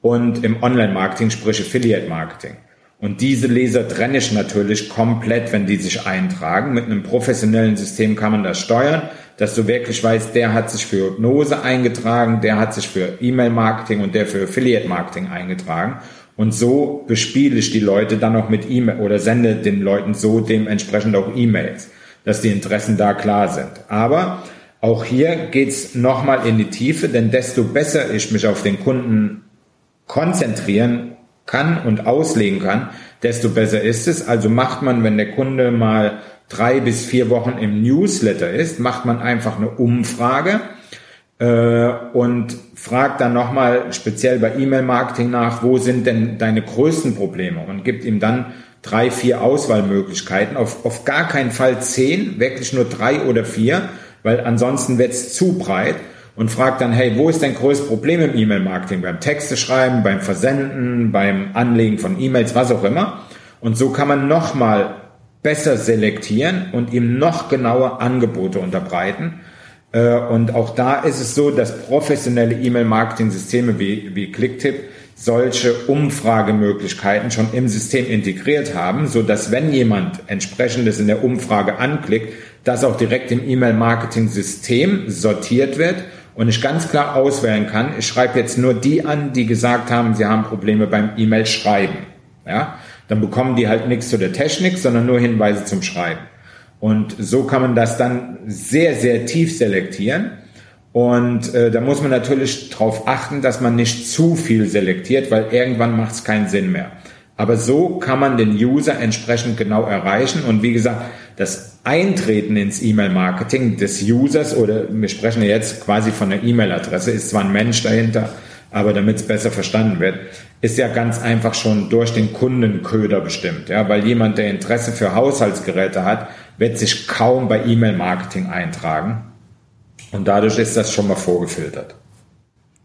und im Online-Marketing, sprich Affiliate-Marketing. Und diese Leser trenne ich natürlich komplett, wenn die sich eintragen. Mit einem professionellen System kann man das steuern, dass du wirklich weißt, der hat sich für Hypnose eingetragen, der hat sich für E-Mail-Marketing und der für Affiliate-Marketing eingetragen. Und so bespiele ich die Leute dann auch mit E-Mail oder sende den Leuten so dementsprechend auch E-Mails, dass die Interessen da klar sind. Aber auch hier geht's nochmal in die Tiefe, denn desto besser ich mich auf den Kunden konzentrieren kann und auslegen kann, desto besser ist es. Also macht man, wenn der Kunde mal drei bis vier Wochen im Newsletter ist, macht man einfach eine Umfrage äh, und fragt dann nochmal speziell bei E-Mail-Marketing nach, wo sind denn deine größten Probleme und gibt ihm dann drei, vier Auswahlmöglichkeiten. Auf, auf gar keinen Fall zehn, wirklich nur drei oder vier, weil ansonsten wird es zu breit und fragt dann, hey, wo ist dein größtes Problem im E-Mail-Marketing? Beim Texte schreiben, beim Versenden, beim Anlegen von E-Mails, was auch immer. Und so kann man nochmal besser selektieren und ihm noch genauer Angebote unterbreiten. Äh, und auch da ist es so, dass professionelle E-Mail-Marketing-Systeme wie, wie Clicktip solche Umfragemöglichkeiten schon im System integriert haben, so dass wenn jemand entsprechendes in der Umfrage anklickt, das auch direkt im E-Mail-Marketing-System sortiert wird und ich ganz klar auswählen kann, ich schreibe jetzt nur die an, die gesagt haben, sie haben Probleme beim E-Mail schreiben. Ja, dann bekommen die halt nichts zu der Technik, sondern nur Hinweise zum Schreiben. Und so kann man das dann sehr, sehr tief selektieren. Und äh, da muss man natürlich darauf achten, dass man nicht zu viel selektiert, weil irgendwann macht es keinen Sinn mehr. Aber so kann man den User entsprechend genau erreichen. Und wie gesagt, das Eintreten ins E-Mail-Marketing des Users oder wir sprechen jetzt quasi von der E-Mail-Adresse, ist zwar ein Mensch dahinter, aber damit es besser verstanden wird, ist ja ganz einfach schon durch den Kundenköder bestimmt. Ja, weil jemand, der Interesse für Haushaltsgeräte hat, wird sich kaum bei E-Mail-Marketing eintragen. Und dadurch ist das schon mal vorgefiltert.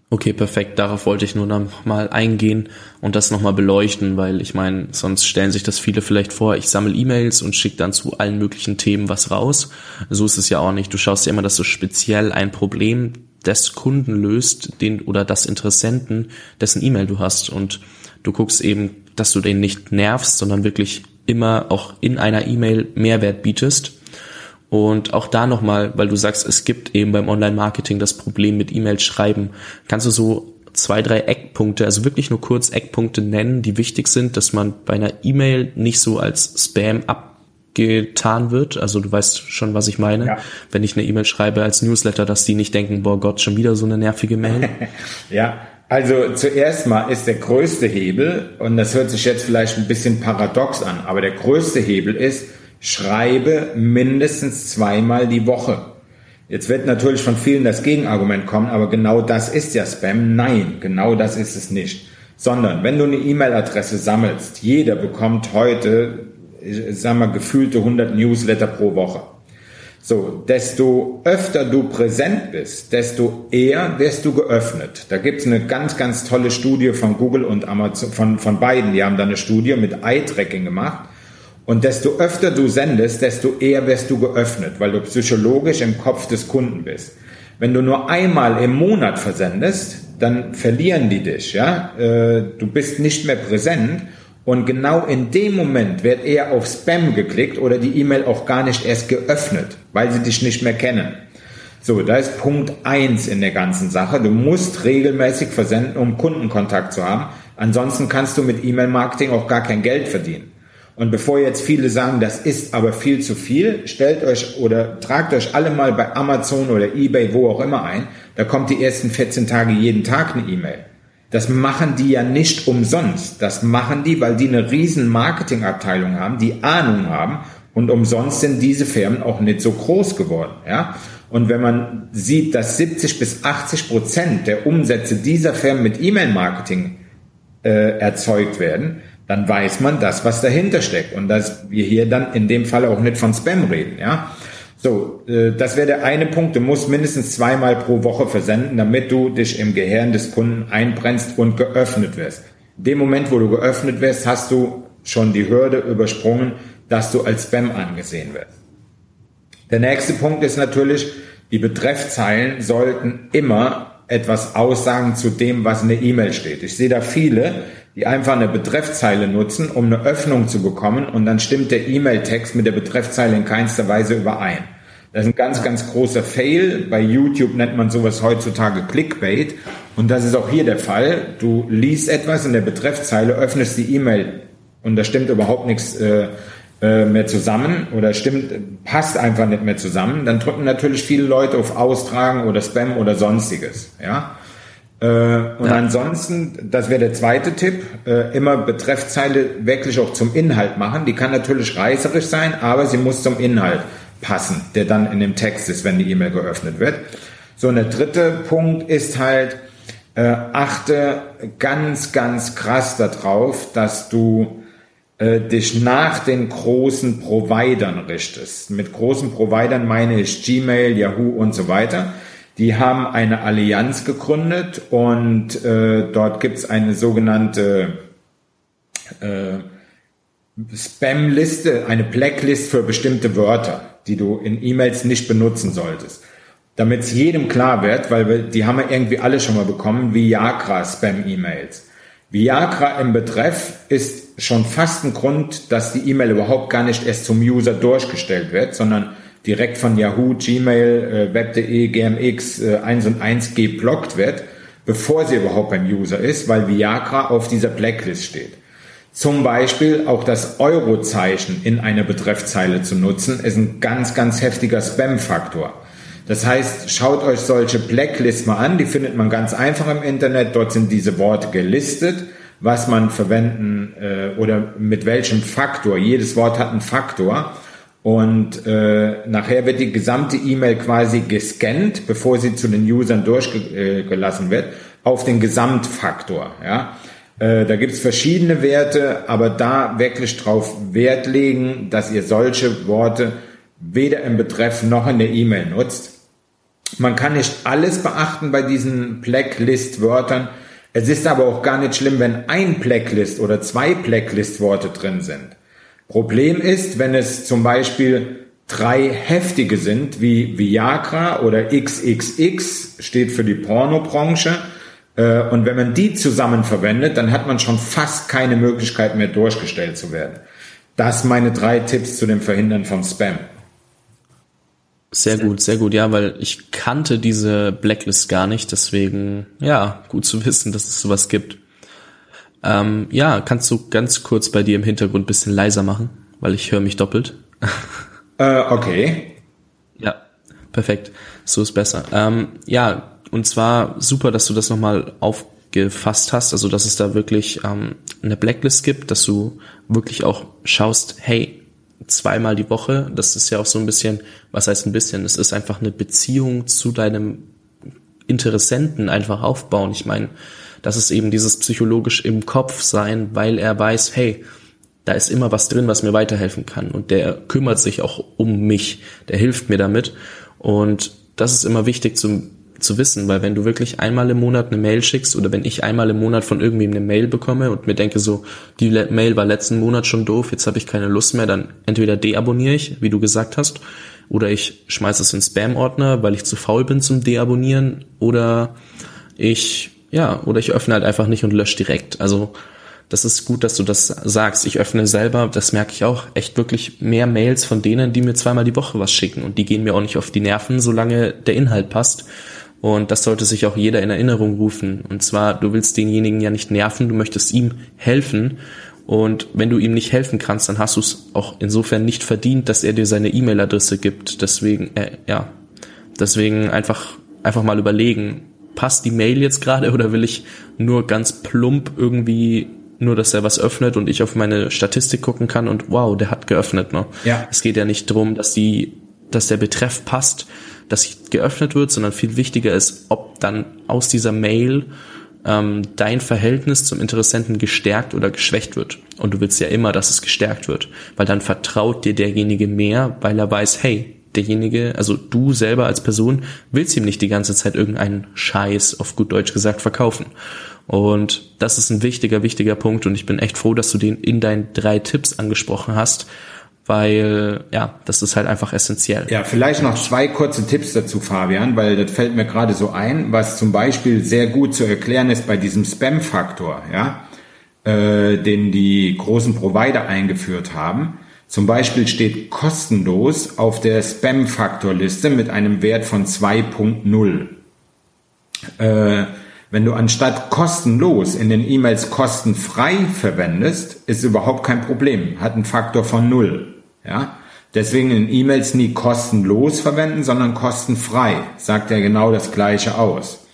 Okay, perfekt. Darauf wollte ich nur noch mal eingehen und das nochmal beleuchten, weil ich meine, sonst stellen sich das viele vielleicht vor, ich sammle E-Mails und schicke dann zu allen möglichen Themen was raus. So ist es ja auch nicht. Du schaust ja immer, dass du speziell ein Problem des Kunden löst, den oder das Interessenten, dessen E-Mail du hast. Und du guckst eben, dass du den nicht nervst, sondern wirklich immer auch in einer E-Mail Mehrwert bietest und auch da nochmal, weil du sagst, es gibt eben beim Online-Marketing das Problem mit E-Mails schreiben. Kannst du so zwei, drei Eckpunkte, also wirklich nur kurz Eckpunkte nennen, die wichtig sind, dass man bei einer E-Mail nicht so als Spam abgetan wird? Also du weißt schon, was ich meine. Ja. Wenn ich eine E-Mail schreibe als Newsletter, dass die nicht denken, boah Gott, schon wieder so eine nervige Mail. <laughs> ja, also zuerst mal ist der größte Hebel, und das hört sich jetzt vielleicht ein bisschen paradox an, aber der größte Hebel ist, schreibe mindestens zweimal die Woche. Jetzt wird natürlich von vielen das Gegenargument kommen, aber genau das ist ja Spam. Nein, genau das ist es nicht. Sondern wenn du eine E-Mail-Adresse sammelst, jeder bekommt heute, ich sag mal, gefühlte 100 Newsletter pro Woche. So, desto öfter du präsent bist, desto eher wirst du geöffnet. Da gibt's eine ganz, ganz tolle Studie von Google und Amazon, von, von beiden. Die haben da eine Studie mit Eye-Tracking gemacht. Und desto öfter du sendest, desto eher wirst du geöffnet, weil du psychologisch im Kopf des Kunden bist. Wenn du nur einmal im Monat versendest, dann verlieren die dich, ja. Äh, du bist nicht mehr präsent und genau in dem Moment wird eher auf Spam geklickt oder die E-Mail auch gar nicht erst geöffnet, weil sie dich nicht mehr kennen. So, da ist Punkt eins in der ganzen Sache. Du musst regelmäßig versenden, um Kundenkontakt zu haben. Ansonsten kannst du mit E-Mail-Marketing auch gar kein Geld verdienen. Und bevor jetzt viele sagen, das ist aber viel zu viel, stellt euch oder tragt euch alle mal bei Amazon oder eBay, wo auch immer ein. Da kommt die ersten 14 Tage jeden Tag eine E-Mail. Das machen die ja nicht umsonst. Das machen die, weil die eine riesen Marketingabteilung haben, die Ahnung haben. Und umsonst sind diese Firmen auch nicht so groß geworden, ja. Und wenn man sieht, dass 70 bis 80 Prozent der Umsätze dieser Firmen mit E-Mail-Marketing äh, erzeugt werden, dann weiß man das, was dahinter steckt und dass wir hier dann in dem Fall auch nicht von Spam reden, ja. So, äh, das wäre der eine Punkt. Du musst mindestens zweimal pro Woche versenden, damit du dich im Gehirn des Kunden einbrennst und geöffnet wirst. In dem Moment, wo du geöffnet wirst, hast du schon die Hürde übersprungen, dass du als Spam angesehen wirst. Der nächste Punkt ist natürlich, die Betreffzeilen sollten immer etwas aussagen zu dem, was in der E-Mail steht. Ich sehe da viele, die einfach eine Betreffzeile nutzen, um eine Öffnung zu bekommen und dann stimmt der E-Mail-Text mit der Betreffzeile in keinster Weise überein. Das ist ein ganz, ganz großer Fail. Bei YouTube nennt man sowas heutzutage Clickbait. Und das ist auch hier der Fall. Du liest etwas in der Betreffzeile, öffnest die E-Mail und da stimmt überhaupt nichts äh, äh, mehr zusammen oder stimmt, passt einfach nicht mehr zusammen. Dann drücken natürlich viele Leute auf Austragen oder Spam oder sonstiges. Ja. Äh, und ja. ansonsten, das wäre der zweite Tipp, äh, immer Betreffzeile wirklich auch zum Inhalt machen. Die kann natürlich reißerisch sein, aber sie muss zum Inhalt passen, der dann in dem Text ist, wenn die E-Mail geöffnet wird. So, und der dritte Punkt ist halt, äh, achte ganz, ganz krass darauf, dass du äh, dich nach den großen Providern richtest. Mit großen Providern meine ich Gmail, Yahoo und so weiter die haben eine Allianz gegründet und äh, dort gibt's eine sogenannte äh, Spam-Liste, eine Blacklist für bestimmte Wörter, die du in E-Mails nicht benutzen solltest. Damit es jedem klar wird, weil wir, die haben wir irgendwie alle schon mal bekommen, Viagra Spam-E-Mails. Viagra im Betreff ist schon fast ein Grund, dass die E-Mail überhaupt gar nicht erst zum User durchgestellt wird, sondern direkt von Yahoo, Gmail, äh, Web.de, GMX äh, 1 und 1 geblockt wird, bevor sie überhaupt beim User ist, weil Viagra auf dieser Blacklist steht. Zum Beispiel auch das Eurozeichen in einer Betreffzeile zu nutzen, ist ein ganz, ganz heftiger Spam-Faktor. Das heißt, schaut euch solche Blacklists mal an, die findet man ganz einfach im Internet. Dort sind diese Worte gelistet, was man verwenden äh, oder mit welchem Faktor. Jedes Wort hat einen Faktor. Und äh, nachher wird die gesamte E-Mail quasi gescannt, bevor sie zu den Usern durchgelassen wird, auf den Gesamtfaktor. Ja? Äh, da gibt's verschiedene Werte, aber da wirklich drauf Wert legen, dass ihr solche Worte weder im Betreff noch in der E-Mail nutzt. Man kann nicht alles beachten bei diesen Blacklist-Wörtern. Es ist aber auch gar nicht schlimm, wenn ein Blacklist oder zwei Blacklist-Worte drin sind. Problem ist, wenn es zum Beispiel drei heftige sind, wie Viagra oder XXX, steht für die Pornobranche, äh, und wenn man die zusammen verwendet, dann hat man schon fast keine Möglichkeit mehr durchgestellt zu werden. Das meine drei Tipps zu dem Verhindern von Spam. Sehr gut, sehr gut, ja, weil ich kannte diese Blacklist gar nicht, deswegen, ja, gut zu wissen, dass es sowas gibt. Ähm, ja, kannst du ganz kurz bei dir im Hintergrund bisschen leiser machen, weil ich höre mich doppelt. <laughs> Äh, okay. Ja, perfekt. So ist besser. Ähm, ja, und zwar super, dass du das nochmal aufgefasst hast, also dass es da wirklich ähm, eine Blacklist gibt, dass du wirklich auch schaust, hey, zweimal die Woche, das ist ja auch so ein bisschen, was heißt ein bisschen, es ist einfach eine Beziehung zu deinem Interessenten einfach aufbauen. Ich meine, das ist eben dieses psychologisch im Kopf sein, weil er weiß, hey, da ist immer was drin, was mir weiterhelfen kann. Und der kümmert sich auch um mich, der hilft mir damit. Und das ist immer wichtig zu, zu wissen, weil wenn du wirklich einmal im Monat eine Mail schickst oder wenn ich einmal im Monat von irgendwem eine Mail bekomme und mir denke so, die Mail war letzten Monat schon doof, jetzt habe ich keine Lust mehr, dann entweder deabonniere ich, wie du gesagt hast, oder ich schmeiße es in Spam-Ordner, weil ich zu faul bin zum Deabonnieren, oder ich ja, oder ich öffne halt einfach nicht und lösche direkt. Also das ist gut, dass du das sagst. Ich öffne selber, das merke ich auch, echt wirklich mehr Mails von denen, die mir zweimal die Woche was schicken. Und die gehen mir auch nicht auf die Nerven, solange der Inhalt passt. Und das sollte sich auch jeder in Erinnerung rufen. Und zwar, du willst denjenigen ja nicht nerven, du möchtest ihm helfen. Und wenn du ihm nicht helfen kannst, dann hast du es auch insofern nicht verdient, dass er dir seine E-Mail-Adresse gibt. Deswegen, äh, ja, deswegen einfach, einfach mal überlegen, passt die Mail jetzt gerade oder will ich nur ganz plump irgendwie nur, dass er was öffnet und ich auf meine Statistik gucken kann und wow, der hat geöffnet. Ne? Ja. Es geht ja nicht darum, dass die, dass der Betreff passt, dass geöffnet wird, sondern viel wichtiger ist, ob dann aus dieser Mail ähm, dein Verhältnis zum Interessenten gestärkt oder geschwächt wird. Und du willst ja immer, dass es gestärkt wird, weil dann vertraut dir derjenige mehr, weil er weiß, hey, derjenige, also du selber als Person, willst ihm nicht die ganze Zeit irgendeinen Scheiß, auf gut Deutsch gesagt, verkaufen. Und das ist ein wichtiger, wichtiger Punkt und ich bin echt froh, dass du den in deinen drei Tipps angesprochen hast, weil ja, das ist halt einfach essentiell. Ja, vielleicht noch zwei kurze Tipps dazu, Fabian, weil das fällt mir gerade so ein, was zum Beispiel sehr gut zu erklären ist bei diesem Spam-Faktor, ja, äh, den die großen Provider eingeführt haben. Zum Beispiel steht kostenlos auf der Spam-Faktor-Liste mit einem Wert von 2.0. Äh, wenn du anstatt kostenlos in den E-Mails kostenfrei verwendest, ist überhaupt kein Problem. Hat einen Faktor von null. Ja? Deswegen in E-Mails nie kostenlos verwenden, sondern kostenfrei. Sagt ja genau das Gleiche aus.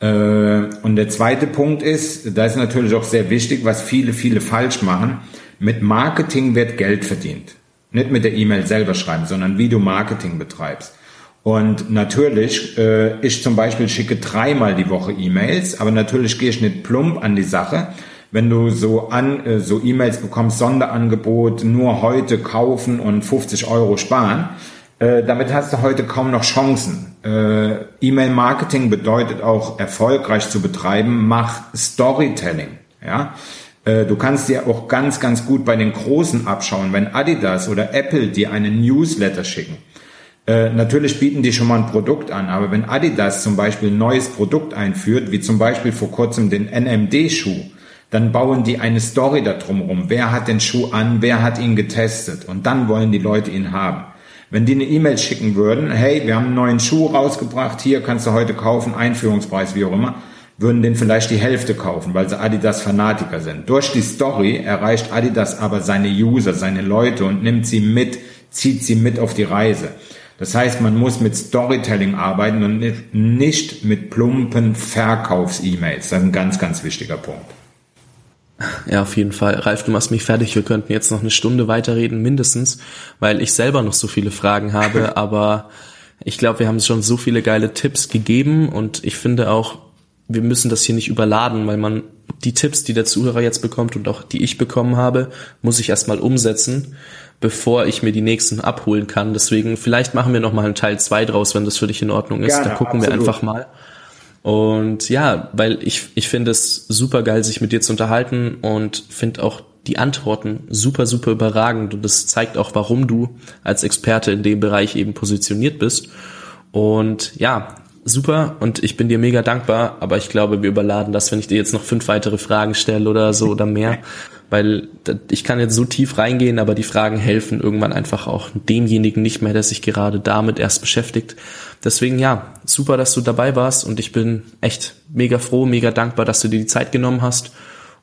Äh, und der zweite Punkt ist, da ist natürlich auch sehr wichtig, was viele, viele falsch machen. Mit Marketing wird Geld verdient. Nicht mit der E-Mail selber schreiben, sondern wie du Marketing betreibst. Und natürlich, äh, ich zum Beispiel schicke dreimal die Woche E-Mails, aber natürlich gehe ich nicht plump an die Sache. Wenn du so an äh, so E-Mails bekommst, Sonderangebot, nur heute kaufen und 50 Euro sparen, äh, damit hast du heute kaum noch Chancen. Äh, E-Mail-Marketing bedeutet auch erfolgreich zu betreiben, mach Storytelling. Ja, Du kannst dir auch ganz, ganz gut bei den Großen abschauen, wenn Adidas oder Apple dir einen Newsletter schicken äh, natürlich bieten die schon mal ein Produkt an, aber wenn Adidas zum Beispiel ein neues Produkt einführt, wie zum Beispiel vor kurzem den NMD-Schuh, dann bauen die eine Story da drumherum. Wer hat den Schuh an? Wer hat ihn getestet? Und dann wollen die Leute ihn haben. Wenn die eine E-Mail schicken würden, hey, wir haben einen neuen Schuh rausgebracht, hier kannst du heute kaufen, Einführungspreis, wie auch immer, würden den vielleicht die Hälfte kaufen, weil sie Adidas-Fanatiker sind. Durch die Story erreicht Adidas aber seine User, seine Leute und nimmt sie mit, zieht sie mit auf die Reise. Das heißt, man muss mit Storytelling arbeiten und nicht mit plumpen Verkaufs-E-Mails. Das ist ein ganz, ganz wichtiger Punkt. Ja, auf jeden Fall. Ralf, du machst mich fertig. Wir könnten jetzt noch eine Stunde weiterreden, mindestens, weil ich selber noch so viele Fragen habe. <laughs> Aber ich glaube, wir haben schon so viele geile Tipps gegeben und ich finde auch, wir müssen das hier nicht überladen, weil man die Tipps, die der Zuhörer jetzt bekommt und auch die ich bekommen habe, muss ich erstmal umsetzen bevor ich mir die nächsten abholen kann. Deswegen, vielleicht machen wir nochmal einen Teil zwei draus, wenn das für dich in Ordnung ist. Gerne, da gucken absolut. wir einfach mal. Und ja, weil ich, ich finde es super geil, sich mit dir zu unterhalten und finde auch die Antworten super, super überragend. Und das zeigt auch, warum du als Experte in dem Bereich eben positioniert bist. Und ja, super und ich bin dir mega dankbar, aber ich glaube, wir überladen das, wenn ich dir jetzt noch fünf weitere Fragen stelle oder so oder mehr. <laughs> weil ich kann jetzt so tief reingehen, aber die Fragen helfen irgendwann einfach auch demjenigen nicht mehr, der sich gerade damit erst beschäftigt. Deswegen ja, super, dass du dabei warst und ich bin echt mega froh, mega dankbar, dass du dir die Zeit genommen hast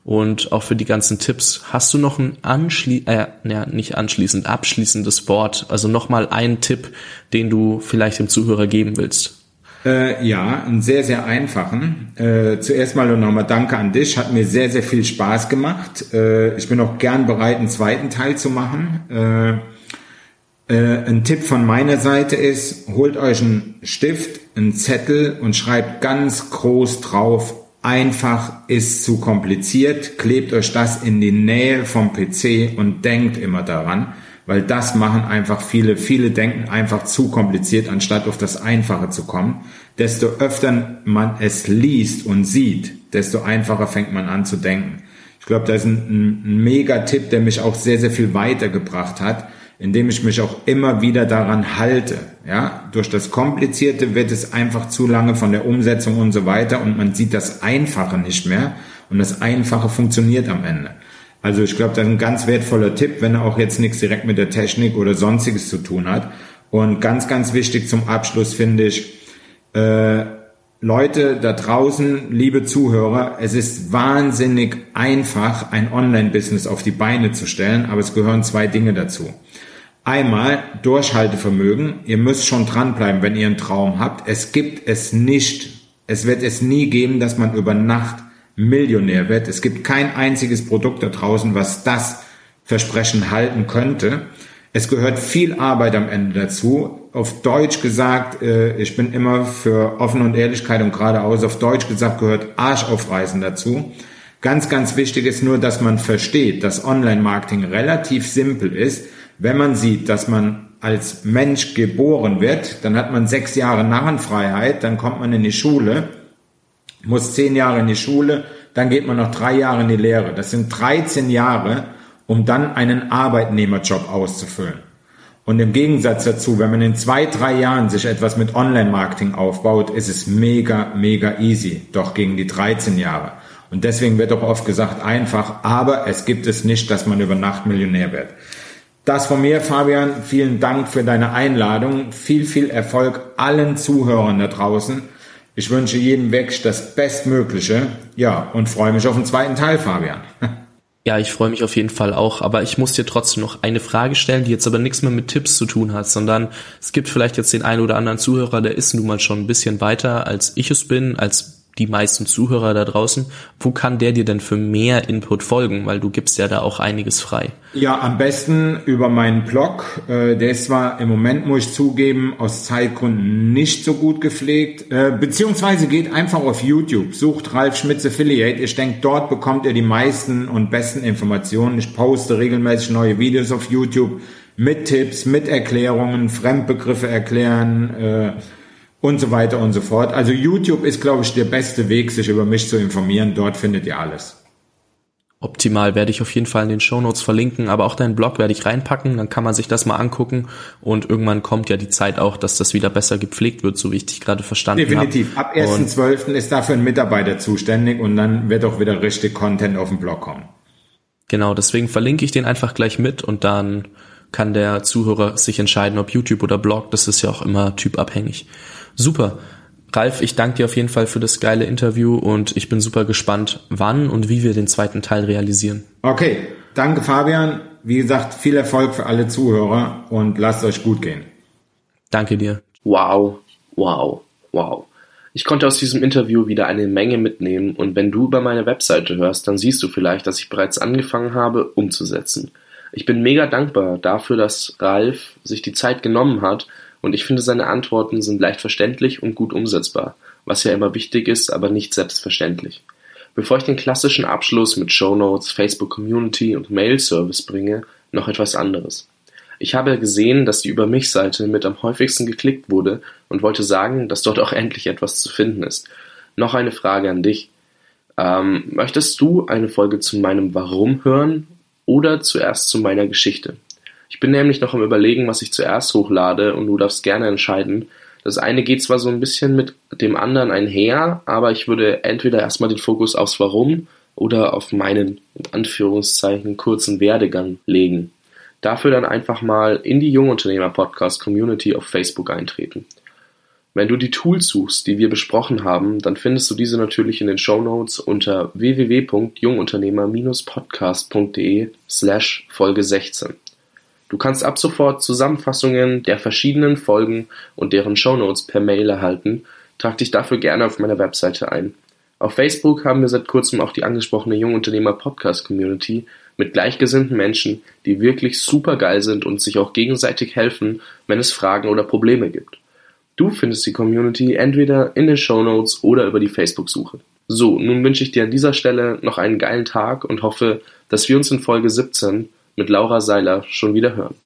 und auch für die ganzen Tipps. Hast du noch ein anschli äh, ja, nicht anschließend, abschließendes Wort, also nochmal einen Tipp, den du vielleicht dem Zuhörer geben willst? Äh, ja, einen sehr, sehr einfachen. Äh, zuerst mal nochmal Danke an dich. Hat mir sehr, sehr viel Spaß gemacht. Äh, ich bin auch gern bereit, einen zweiten Teil zu machen. Äh, äh, ein Tipp von meiner Seite ist, holt euch einen Stift, einen Zettel und schreibt ganz groß drauf, einfach ist zu kompliziert. Klebt euch das in die Nähe vom PC und denkt immer daran weil das machen einfach viele. Viele denken einfach zu kompliziert, anstatt auf das Einfache zu kommen. Desto öfter man es liest und sieht, desto einfacher fängt man an zu denken. Ich glaube, das ist ein, ein Mega-Tipp, der mich auch sehr, sehr viel weitergebracht hat, indem ich mich auch immer wieder daran halte. Ja, durch das Komplizierte wird es einfach zu lange von der Umsetzung und so weiter und man sieht das Einfache nicht mehr Und das Einfache funktioniert am Ende. Also ich glaube, das ist ein ganz wertvoller Tipp, wenn er auch jetzt nichts direkt mit der Technik oder sonstiges zu tun hat. Und ganz, ganz wichtig zum Abschluss finde ich, äh, Leute da draußen, liebe Zuhörer, es ist wahnsinnig einfach, ein Online-Business auf die Beine zu stellen, aber es gehören zwei Dinge dazu. Einmal Durchhaltevermögen. Ihr müsst schon dranbleiben, wenn ihr einen Traum habt. Es gibt es nicht, es wird es nie geben, dass man über Nacht Millionär wird. Es gibt kein einziges Produkt da draußen, was das Versprechen halten könnte. Es gehört viel Arbeit am Ende dazu. Auf Deutsch gesagt, äh, ich bin immer für Offen und Ehrlichkeit und geradeaus. Auf Deutsch gesagt gehört Arsch aufreißen dazu. Ganz, ganz wichtig ist nur, dass man versteht, dass Online-Marketing relativ simpel ist. Wenn man sieht, dass man als Mensch geboren wird, dann hat man sechs Jahre Narrenfreiheit, dann kommt man in die Schule, muss zehn Jahre in die Schule, dann geht man noch drei Jahre in die Lehre. Das sind 13 Jahre, um dann einen Arbeitnehmerjob auszufüllen. Und im Gegensatz dazu, wenn man in zwei, drei Jahren sich etwas mit Online-Marketing aufbaut, ist es mega, mega easy. Doch gegen die 13 Jahre. Und deswegen wird auch oft gesagt, einfach, aber es gibt es nicht, dass man über Nacht Millionär wird. Das von mir, Fabian. Vielen Dank für deine Einladung. Viel, viel Erfolg allen Zuhörern da draußen. Ich wünsche jedem Weg das Bestmögliche. Ja, und freue mich auf den zweiten Teil, Fabian. <laughs> Ja, ich freue mich auf jeden Fall auch, aber ich muss dir trotzdem noch eine Frage stellen, die jetzt aber nichts mehr mit Tipps zu tun hat, sondern es gibt vielleicht jetzt den einen oder anderen Zuhörer, der ist nun mal schon ein bisschen weiter, als ich es bin, als die meisten Zuhörer da draußen, wo kann der dir denn für mehr Input folgen? Weil du gibst ja da auch einiges frei. Ja, am besten über meinen Blog. Äh, der ist zwar im Moment, muss ich zugeben, aus Zeitgründen nicht so gut gepflegt. Äh, beziehungsweise geht einfach auf YouTube, sucht Ralf Schmitz Affiliate. Ich denke, dort bekommt ihr die meisten und besten Informationen. Ich poste regelmäßig neue Videos auf YouTube mit Tipps, mit Erklärungen, Fremdbegriffe erklären, äh, und so weiter und so fort. Also YouTube ist, glaube ich, der beste Weg, sich über mich zu informieren. Dort findet ihr alles. Optimal werde ich auf jeden Fall in den Show Notes verlinken, aber auch deinen Blog werde ich reinpacken, dann kann man sich das mal angucken und irgendwann kommt ja die Zeit auch, dass das wieder besser gepflegt wird, so wie ich dich gerade verstanden habe. Definitiv. Ab 1.12. ist dafür ein Mitarbeiter zuständig und dann wird auch wieder richtig Content auf den Blog kommen. Genau, deswegen verlinke ich den einfach gleich mit und dann kann der Zuhörer sich entscheiden, ob YouTube oder Blog, das ist ja auch immer typabhängig. Super. Ralf, ich danke dir auf jeden Fall für das geile Interview und ich bin super gespannt, wann und wie wir den zweiten Teil realisieren. Okay, danke Fabian. Wie gesagt, viel Erfolg für alle Zuhörer und lasst euch gut gehen. Danke dir. Wow, wow, wow. Ich konnte aus diesem Interview wieder eine Menge mitnehmen und wenn du über meine Webseite hörst, dann siehst du vielleicht, dass ich bereits angefangen habe, umzusetzen. Ich bin mega dankbar dafür, dass Ralf sich die Zeit genommen hat, und ich finde, seine Antworten sind leicht verständlich und gut umsetzbar, was ja immer wichtig ist, aber nicht selbstverständlich. Bevor ich den klassischen Abschluss mit Show Notes, Facebook Community und Mail Service bringe, noch etwas anderes. Ich habe gesehen, dass die Über mich Seite mit am häufigsten geklickt wurde und wollte sagen, dass dort auch endlich etwas zu finden ist. Noch eine Frage an dich. Ähm, möchtest du eine Folge zu meinem Warum hören oder zuerst zu meiner Geschichte? Ich bin nämlich noch am überlegen, was ich zuerst hochlade und du darfst gerne entscheiden. Das eine geht zwar so ein bisschen mit dem anderen einher, aber ich würde entweder erstmal den Fokus aufs Warum oder auf meinen, in Anführungszeichen, kurzen Werdegang legen. Dafür dann einfach mal in die Jungunternehmer Podcast Community auf Facebook eintreten. Wenn du die Tools suchst, die wir besprochen haben, dann findest du diese natürlich in den Show Notes unter www.jungunternehmer-podcast.de slash Folge 16. Du kannst ab sofort Zusammenfassungen der verschiedenen Folgen und deren Shownotes per Mail erhalten. Trag dich dafür gerne auf meiner Webseite ein. Auf Facebook haben wir seit kurzem auch die angesprochene Jungunternehmer Podcast Community mit gleichgesinnten Menschen, die wirklich super geil sind und sich auch gegenseitig helfen, wenn es Fragen oder Probleme gibt. Du findest die Community entweder in den Shownotes oder über die Facebook-Suche. So, nun wünsche ich dir an dieser Stelle noch einen geilen Tag und hoffe, dass wir uns in Folge 17 mit Laura Seiler schon wieder hören.